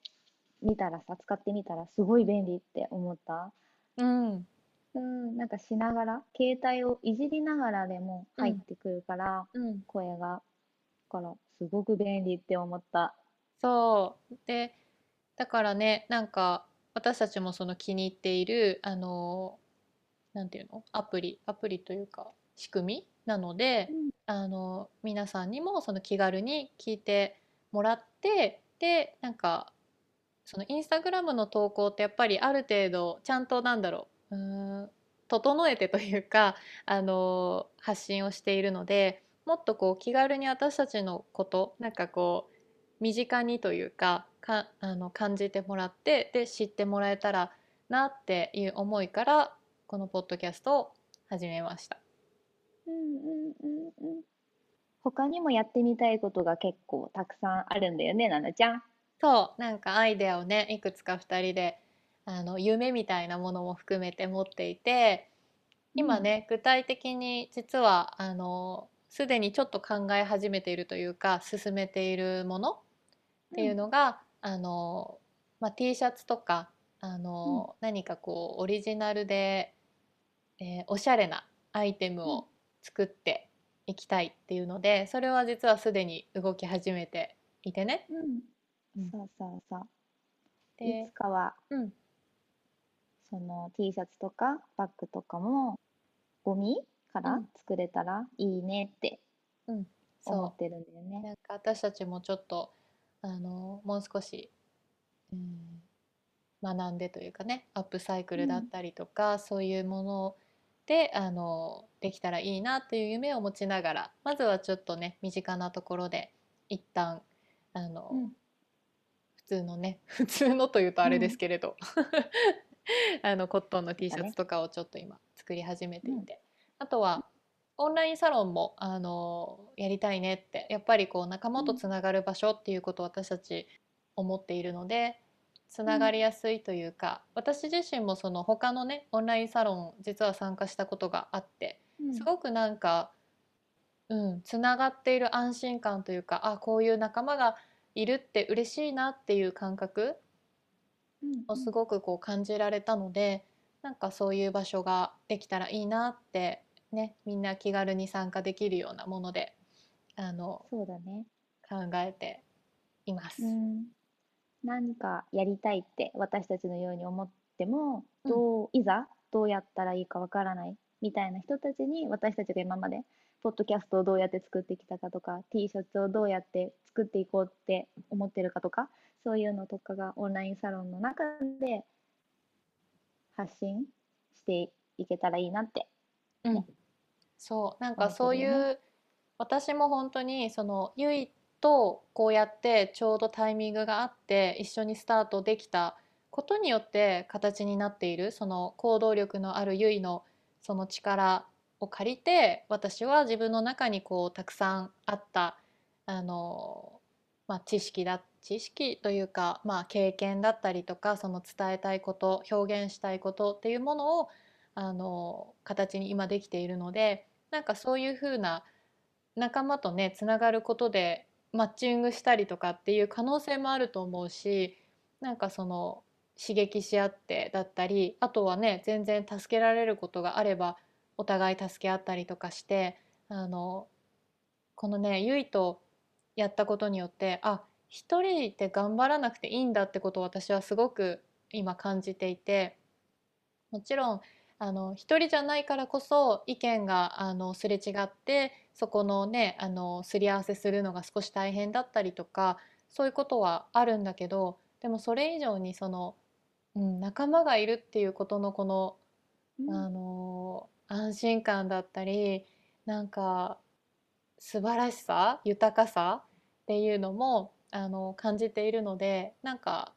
[SPEAKER 1] みたらさ、使ってみたらすごい便利って思った？
[SPEAKER 2] うん、
[SPEAKER 1] うん、なんかしながら、携帯をいじりながらでも入ってくるから、
[SPEAKER 2] うん、
[SPEAKER 1] 声が。だから、すごく便利って思った。
[SPEAKER 2] そう。でだからねなんか私たちもその気に入っているあのなんていうの？アプリ。アプリというか仕組みなので、
[SPEAKER 1] うん。
[SPEAKER 2] あの皆さんにもその気軽に聞いてもらってでなんかそのインスタグラムの投稿ってやっぱりある程度ちゃんとなんだろううん整えてというか あの発信をしているのでもっとこう気軽に私たちのことなんかこう身近にというかかあの感じてもらってで知ってもらえたらなっていう思いからこのポッドキャストを始めました。
[SPEAKER 1] うんうんうんうん。他にもやってみたいことが結構たくさんあるんだよね、ナナちゃん。
[SPEAKER 2] そうなんかアイデアをねいくつか2人であの夢みたいなものも含めて持っていて今ね、具体的に実はあのすでにちょっと考え始めているというか進めているものっていうのが、あのまあ、T シャツとかあの、何かこうオリジナルで、えーおしゃれなアイテムを作っていきたいっていうのでそれは実はすでに動き始めていてね。
[SPEAKER 1] うん。
[SPEAKER 2] うん
[SPEAKER 1] そうそうそう。い
[SPEAKER 2] で
[SPEAKER 1] つかは、
[SPEAKER 2] うん
[SPEAKER 1] その T シャツとかバッグとかもゴミから
[SPEAKER 2] うん
[SPEAKER 1] 作れたらいいねって思
[SPEAKER 2] そ
[SPEAKER 1] ってるんだよね。
[SPEAKER 2] うなんか私たちもちょっとあのもう少し、うん、学んでというかねアップサイクルだったりとか、そういうものであのできたらいいなっていう夢を持ちながらまずはちょっとね身近なところで一旦あの、
[SPEAKER 1] うん
[SPEAKER 2] 普通のね 普通のというとあれですけれど、あのコットンの T シャツとかをちょっと今作り始めていて、あとはオンラインサロンもあのやりたいねってやっぱりこう仲間とつながる場所っていうことを私たち思っているのでつながりやすいというか、私自身もその他のねオンラインサロン実は参加したことがあって
[SPEAKER 1] うん。
[SPEAKER 2] すごくなんか、うん、つながっている安心感というかあこういう仲間がいるって嬉しいなっていう感覚
[SPEAKER 1] うん
[SPEAKER 2] をすごくこう感じられたのでなんかそういう場所ができたらいいなってねみんな気軽に参加できるようなものであの
[SPEAKER 1] そうだね。
[SPEAKER 2] 考えています。
[SPEAKER 1] うん、何かやりたいって私たちのように思っても
[SPEAKER 2] うん
[SPEAKER 1] どう、いざどうやったらいいかわからないみたいな人たちに私たちが今までポッドキャストをどうやって作ってきたかとか T シャツをどうやって作っていこうって思ってるかとかそういうのとかがオンラインサロンの中で発信していけたらいいなって。
[SPEAKER 2] うん、そう。なんかそうい
[SPEAKER 1] よね
[SPEAKER 2] う私も本当にそのゆいとこうやってちょうどタイミングがあって一緒にスタートできたことによって形になっているその行動力のあるゆいのその力を借りて私は自分の中にこうたくさんあったあの、まあ、知識だ知識というか、まあ、経験だったりとかその伝えたいこと表現したいことっていうものをあの形に今できているのでなんかそういう風な仲間とねつながることでマッチングしたりとかっていう可能性もあると思うしなんかその刺激し合ってだったりあとはね全然助けられることがあればお互い助け合ったりとかしてあのこのねゆいとやったことによってあ一人で頑張らなくていいんだってことを私はすごく今感じていてもちろんあの一人じゃないからこそ意見があのすれ違ってそこのねあのすり合わせするのが少し大変だったりとかそういうことはあるんだけどでもそれ以上にその、うん、仲間がいるっていうことのこのあの安心感だったりなんか素晴らしさ豊かさっていうのもあの感じているのでなんか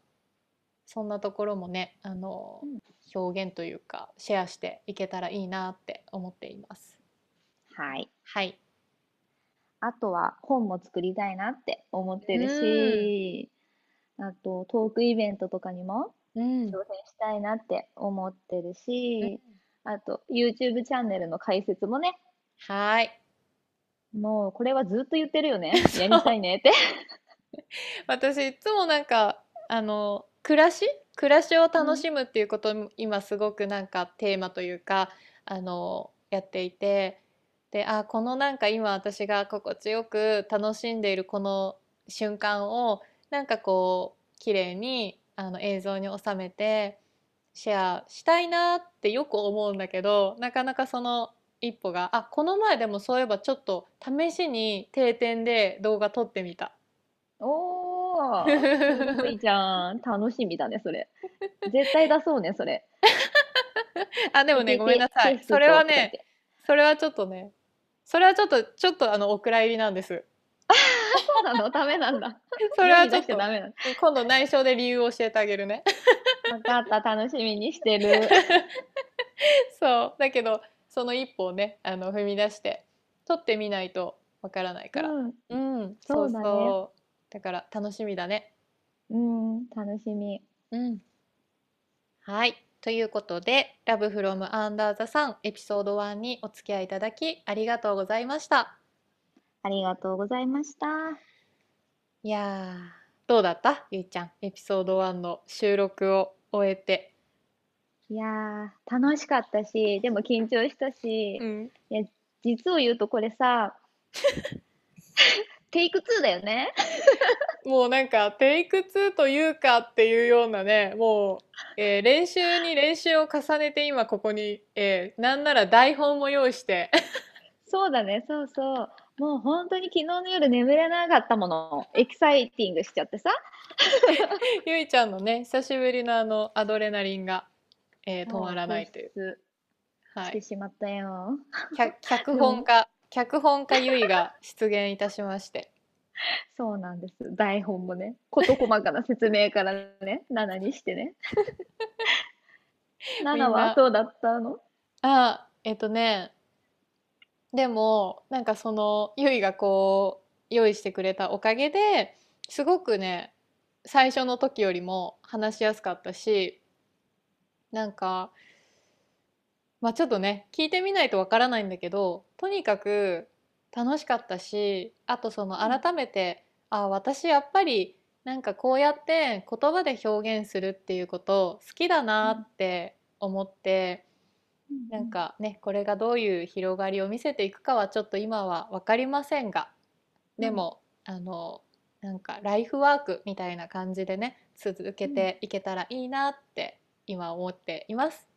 [SPEAKER 2] そんなところもねあの、
[SPEAKER 1] うん。
[SPEAKER 2] 表現というかシェアしていけたらいいなって思っています。
[SPEAKER 1] はい。
[SPEAKER 2] はい、
[SPEAKER 1] あとは本も作りたいなって思ってるし、あとトークイベントとかにも
[SPEAKER 2] うん。
[SPEAKER 1] 挑戦したいなって思ってるし、あと YouTube チャンネルの解説もね、
[SPEAKER 2] はい。
[SPEAKER 1] もうこれはずっと言ってるよね。やりたいねって。
[SPEAKER 2] 私いつもなんかあの暮らし？暮らしを楽しむっていうことを今すごくなんかテーマというかあのやっていて。であこのなんか今私が心地よく楽しんでいるこの瞬間をなんかこう綺麗にあの映像に収めてシェアしたいなってよく思うんだけどなかなかその一歩があこの前でもそういえばちょっと試しに定点で動画撮ってみた。
[SPEAKER 1] おー、すごいじゃん。楽しみだね、それ。絶対出そうね、それ。
[SPEAKER 2] あでもねごめんなさいそれはねそれはちょっとねそれはちょっとちょっとあのお蔵入りなんです
[SPEAKER 1] そうなの？ダメなんだ。
[SPEAKER 2] それはちょっと。今度内緒で理由を教えてあげるね
[SPEAKER 1] 分かった、楽しみにしてる。
[SPEAKER 2] そう。だけどその一歩をねあの踏み出して取ってみないとわからないから。
[SPEAKER 1] うん、
[SPEAKER 2] うん、
[SPEAKER 1] そうだね。
[SPEAKER 2] そうだから楽しみだね。
[SPEAKER 1] うん、楽しみ。
[SPEAKER 2] うん。はい。ということで「Love from Under the Sun」エピソード1にお付き合いいただきありがとうございました。
[SPEAKER 1] ありがとうございました。
[SPEAKER 2] いやーどうだった？ゆいちゃんエピソード1の収録を終えて
[SPEAKER 1] いやー、楽しかったし、でも緊張したし、
[SPEAKER 2] ん
[SPEAKER 1] 実を言うとこれさ、テイク2だよね。
[SPEAKER 2] もうなんかテイク2というかっていうようなねもう、えー練習に練習を重ねて今ここに、えーなんなら台本も用意して
[SPEAKER 1] そうだね、そうそう。もう本当に昨日の夜眠れなかったもの。エキサイティングしちゃってさ。
[SPEAKER 2] ゆいちゃんのね、久しぶりのあのアドレナリンが、えー止まらないという。はい。
[SPEAKER 1] してしまったよ。
[SPEAKER 2] 脚脚本家、脚本家ゆいが出現いたしまして。
[SPEAKER 1] そうなんです。台本もね、事細かな説明からね、7にしてね。7
[SPEAKER 2] みんな
[SPEAKER 1] はそうだったの？
[SPEAKER 2] あ、えっとね、でも、なんかその、ゆいがこう、用意してくれたおかげで、すごくね、最初の時よりも話しやすかったし、なんか、まあちょっとね、聞いてみないとわからないんだけど、とにかく楽しかったし、あとその
[SPEAKER 1] うん。
[SPEAKER 2] 改めて、あ、私やっぱりなんかこうやって言葉で表現するっていうこと好きだなって思って、なんかね、これがどういう広がりを見せていくかはちょっと今は分かりませんが、でも、あの、なんかライフワークみたいな感じでね、続けていけたらいいなって今思っています。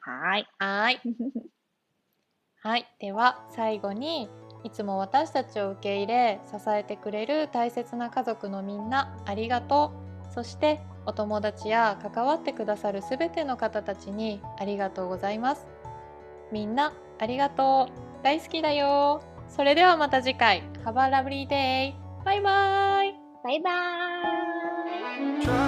[SPEAKER 1] はーい。
[SPEAKER 2] はーい。はい。では最後にいつも私たちを受け入れ支えてくれる大切な家族のみんなありがとう。そしてお友達や関わってくださるすべての方たちにありがとうございます。みんなありがとう。大好きだよ。それではまた次回。Have a lovely day. バイバイ。
[SPEAKER 1] バイバーイ。